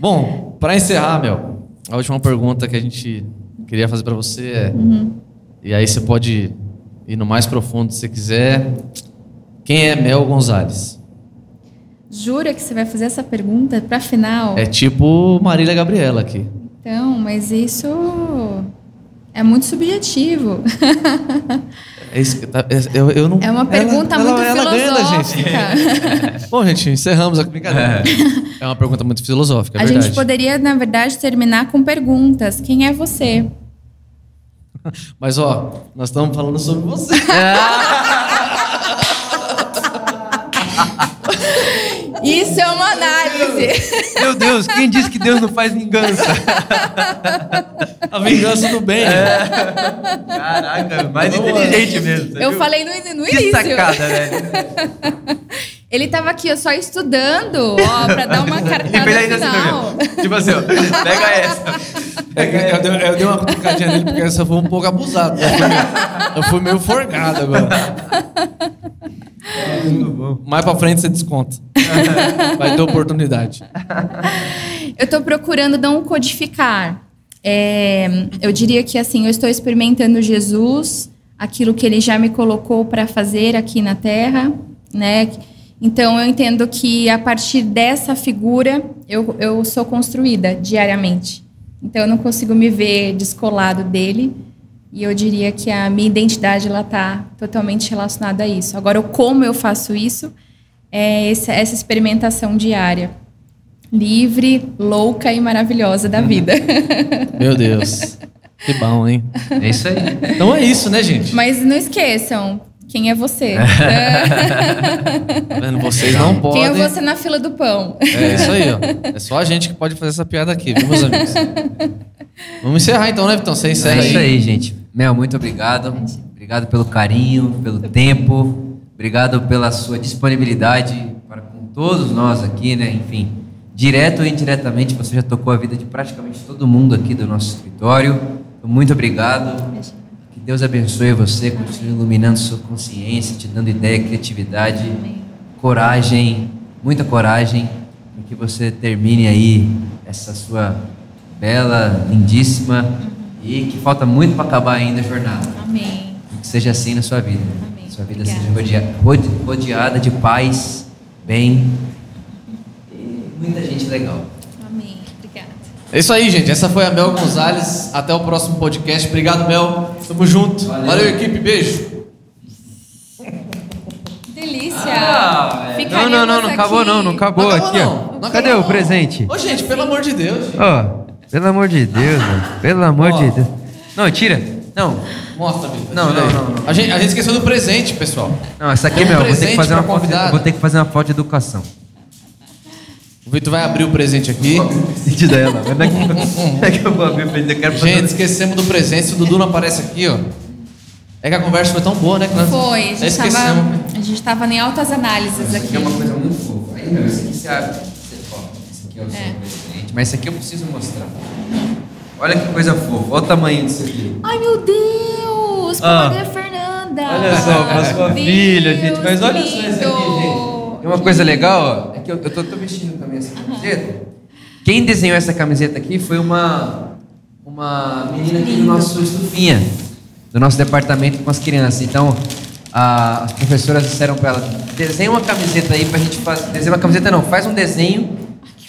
Bom, pra encerrar, Mel, a última pergunta que a gente queria fazer pra você é, e aí você pode ir no mais profundo se você quiser. Quem é Mel Gonzalez? Jura que você vai fazer essa pergunta para final? É tipo Marília Gabriela aqui. Então, mas isso é muito subjetivo. <laughs> É isso que tá- é- eu, eu não, É uma pergunta ela- muito ela- ela ganha filosófica. gente. <laughs> Bom, gente, encerramos a brincadeira. É uma pergunta muito filosófica, é a verdade. gente poderia, na verdade, terminar com perguntas. Quem é você? <laughs> Mas, ó, nós estamos falando sobre você. <laughs> Isso é uma análise. Meu Deus, quem disse que Deus não faz vingança? A vingança do bem. É. Caraca, mais lá. inteligente mesmo. Eu viu? falei no, no Que início. sacada, velho. Ele tava aqui ó, só estudando, ó, pra dar uma E cartada ainda assim, final. meu. Tipo assim, ó, pega essa. É que eu, dei, eu dei uma cutucadinha nele porque essa foi um pouco abusada. Eu fui meio, eu fui meio forgado agora. Mais pra frente você desconta. <laughs> Vai ter oportunidade. Eu tô procurando não codificar. É, eu diria que assim, eu estou experimentando Jesus, aquilo que ele já me colocou para fazer aqui na Terra, né? Então eu entendo que a partir dessa figura eu, eu sou construída diariamente. Então eu não consigo me ver descolado dele. E eu diria que a minha identidade ela está totalmente relacionada a isso. Agora, como eu faço isso é essa, essa experimentação diária livre, louca e maravilhosa da vida. <laughs> Meu Deus. Que bom, hein? É isso aí. Então é isso, né, gente? Mas não esqueçam, quem é você? <laughs> Tá vendo? Vocês não podem. quem é você na fila do pão? É isso aí, ó. É só a gente que pode fazer essa piada aqui, viu, meus amigos? Vamos encerrar então, né, Vitão? Você É encerra isso aí. aí, gente. Mel, muito obrigado. Obrigado pelo carinho, pelo tempo. Obrigado pela sua disponibilidade para com todos nós aqui, né? Enfim, direto ou indiretamente, você já tocou a vida de praticamente todo mundo aqui do nosso escritório. Então, muito obrigado. Que Deus abençoe você, continue iluminando sua consciência, te dando ideia, criatividade, coragem, muita coragem, para que você termine aí essa sua bela, lindíssima e que falta muito para acabar ainda a jornada. Amém. Que seja assim na sua vida. Sua vida Obrigada. seja rodea- rode- rodeada de paz, bem e muita gente legal. Amém. Obrigada. É isso aí, gente. Essa foi a Mel Gonzalez. Até o próximo podcast. Obrigado, Mel. Tamo junto. Valeu. Valeu equipe. Beijo. Que delícia. Ah, Não, Ficaríamos não, não, não aqui- acabou não, não acabou Não acabou, aqui, não. ó. Não Cadê acabou, o não. presente? Ô, gente, pelo amor de Deus. Ó, pelo amor de Deus, velho. Pelo amor Ó. de Deus. Não, tira. Não, Mostra, Vitor. Não, não, não, não. A gente, a gente esqueceu do presente, pessoal. não, essa aqui, um meu, vou ter que fazer uma foto, convidada. vou ter que fazer uma foto de educação. O Vitor vai abrir o presente aqui. Presente dela. Mas daqui, daqui eu vou abrir o presente, eu quero fazer Gente, esquecemos do presente. Se o Dudu não aparece aqui, ó. É que a conversa foi tão boa, né? que nós- Foi, a gente, esquecemos. tava, a gente tava em altas análises Isso aqui. aqui é uma coisa muito fofa. Aí, meu, esse aqui você abre. Esse aqui é o seu presente. Mas esse aqui eu preciso mostrar. Olha que coisa fofa. Olha o tamanho disso aqui. Ai, meu Deus! Ah. Maria Fernanda! Olha só, pra sua Deus, filha, gente. Mas olha só isso aqui, lindo. gente. Tem uma coisa legal, ó. É que eu, eu tô, tô vestindo também essa camiseta. Quem desenhou essa camiseta aqui foi uma, uma menina aqui do nosso estufinha, do nosso departamento com as crianças. Então, a- as professoras disseram para ela: desenha uma camiseta aí pra gente fazer. Desenha uma camiseta não, faz um desenho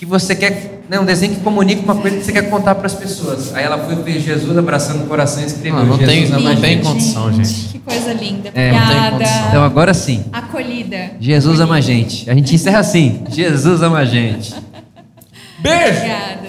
que você quer, né, um desenho que comunica uma coisa que você quer contar para as pessoas. Aí ela foi ver Jesus abraçando o coração e escreveu Não, não Jesus tem- ama não tem condição, gente. Que coisa linda. É, não tem Obrigada. condição. Então agora sim. Acolhida. Jesus ama a gente. A gente encerra assim. Jesus ama a gente. Beijo! Obrigada.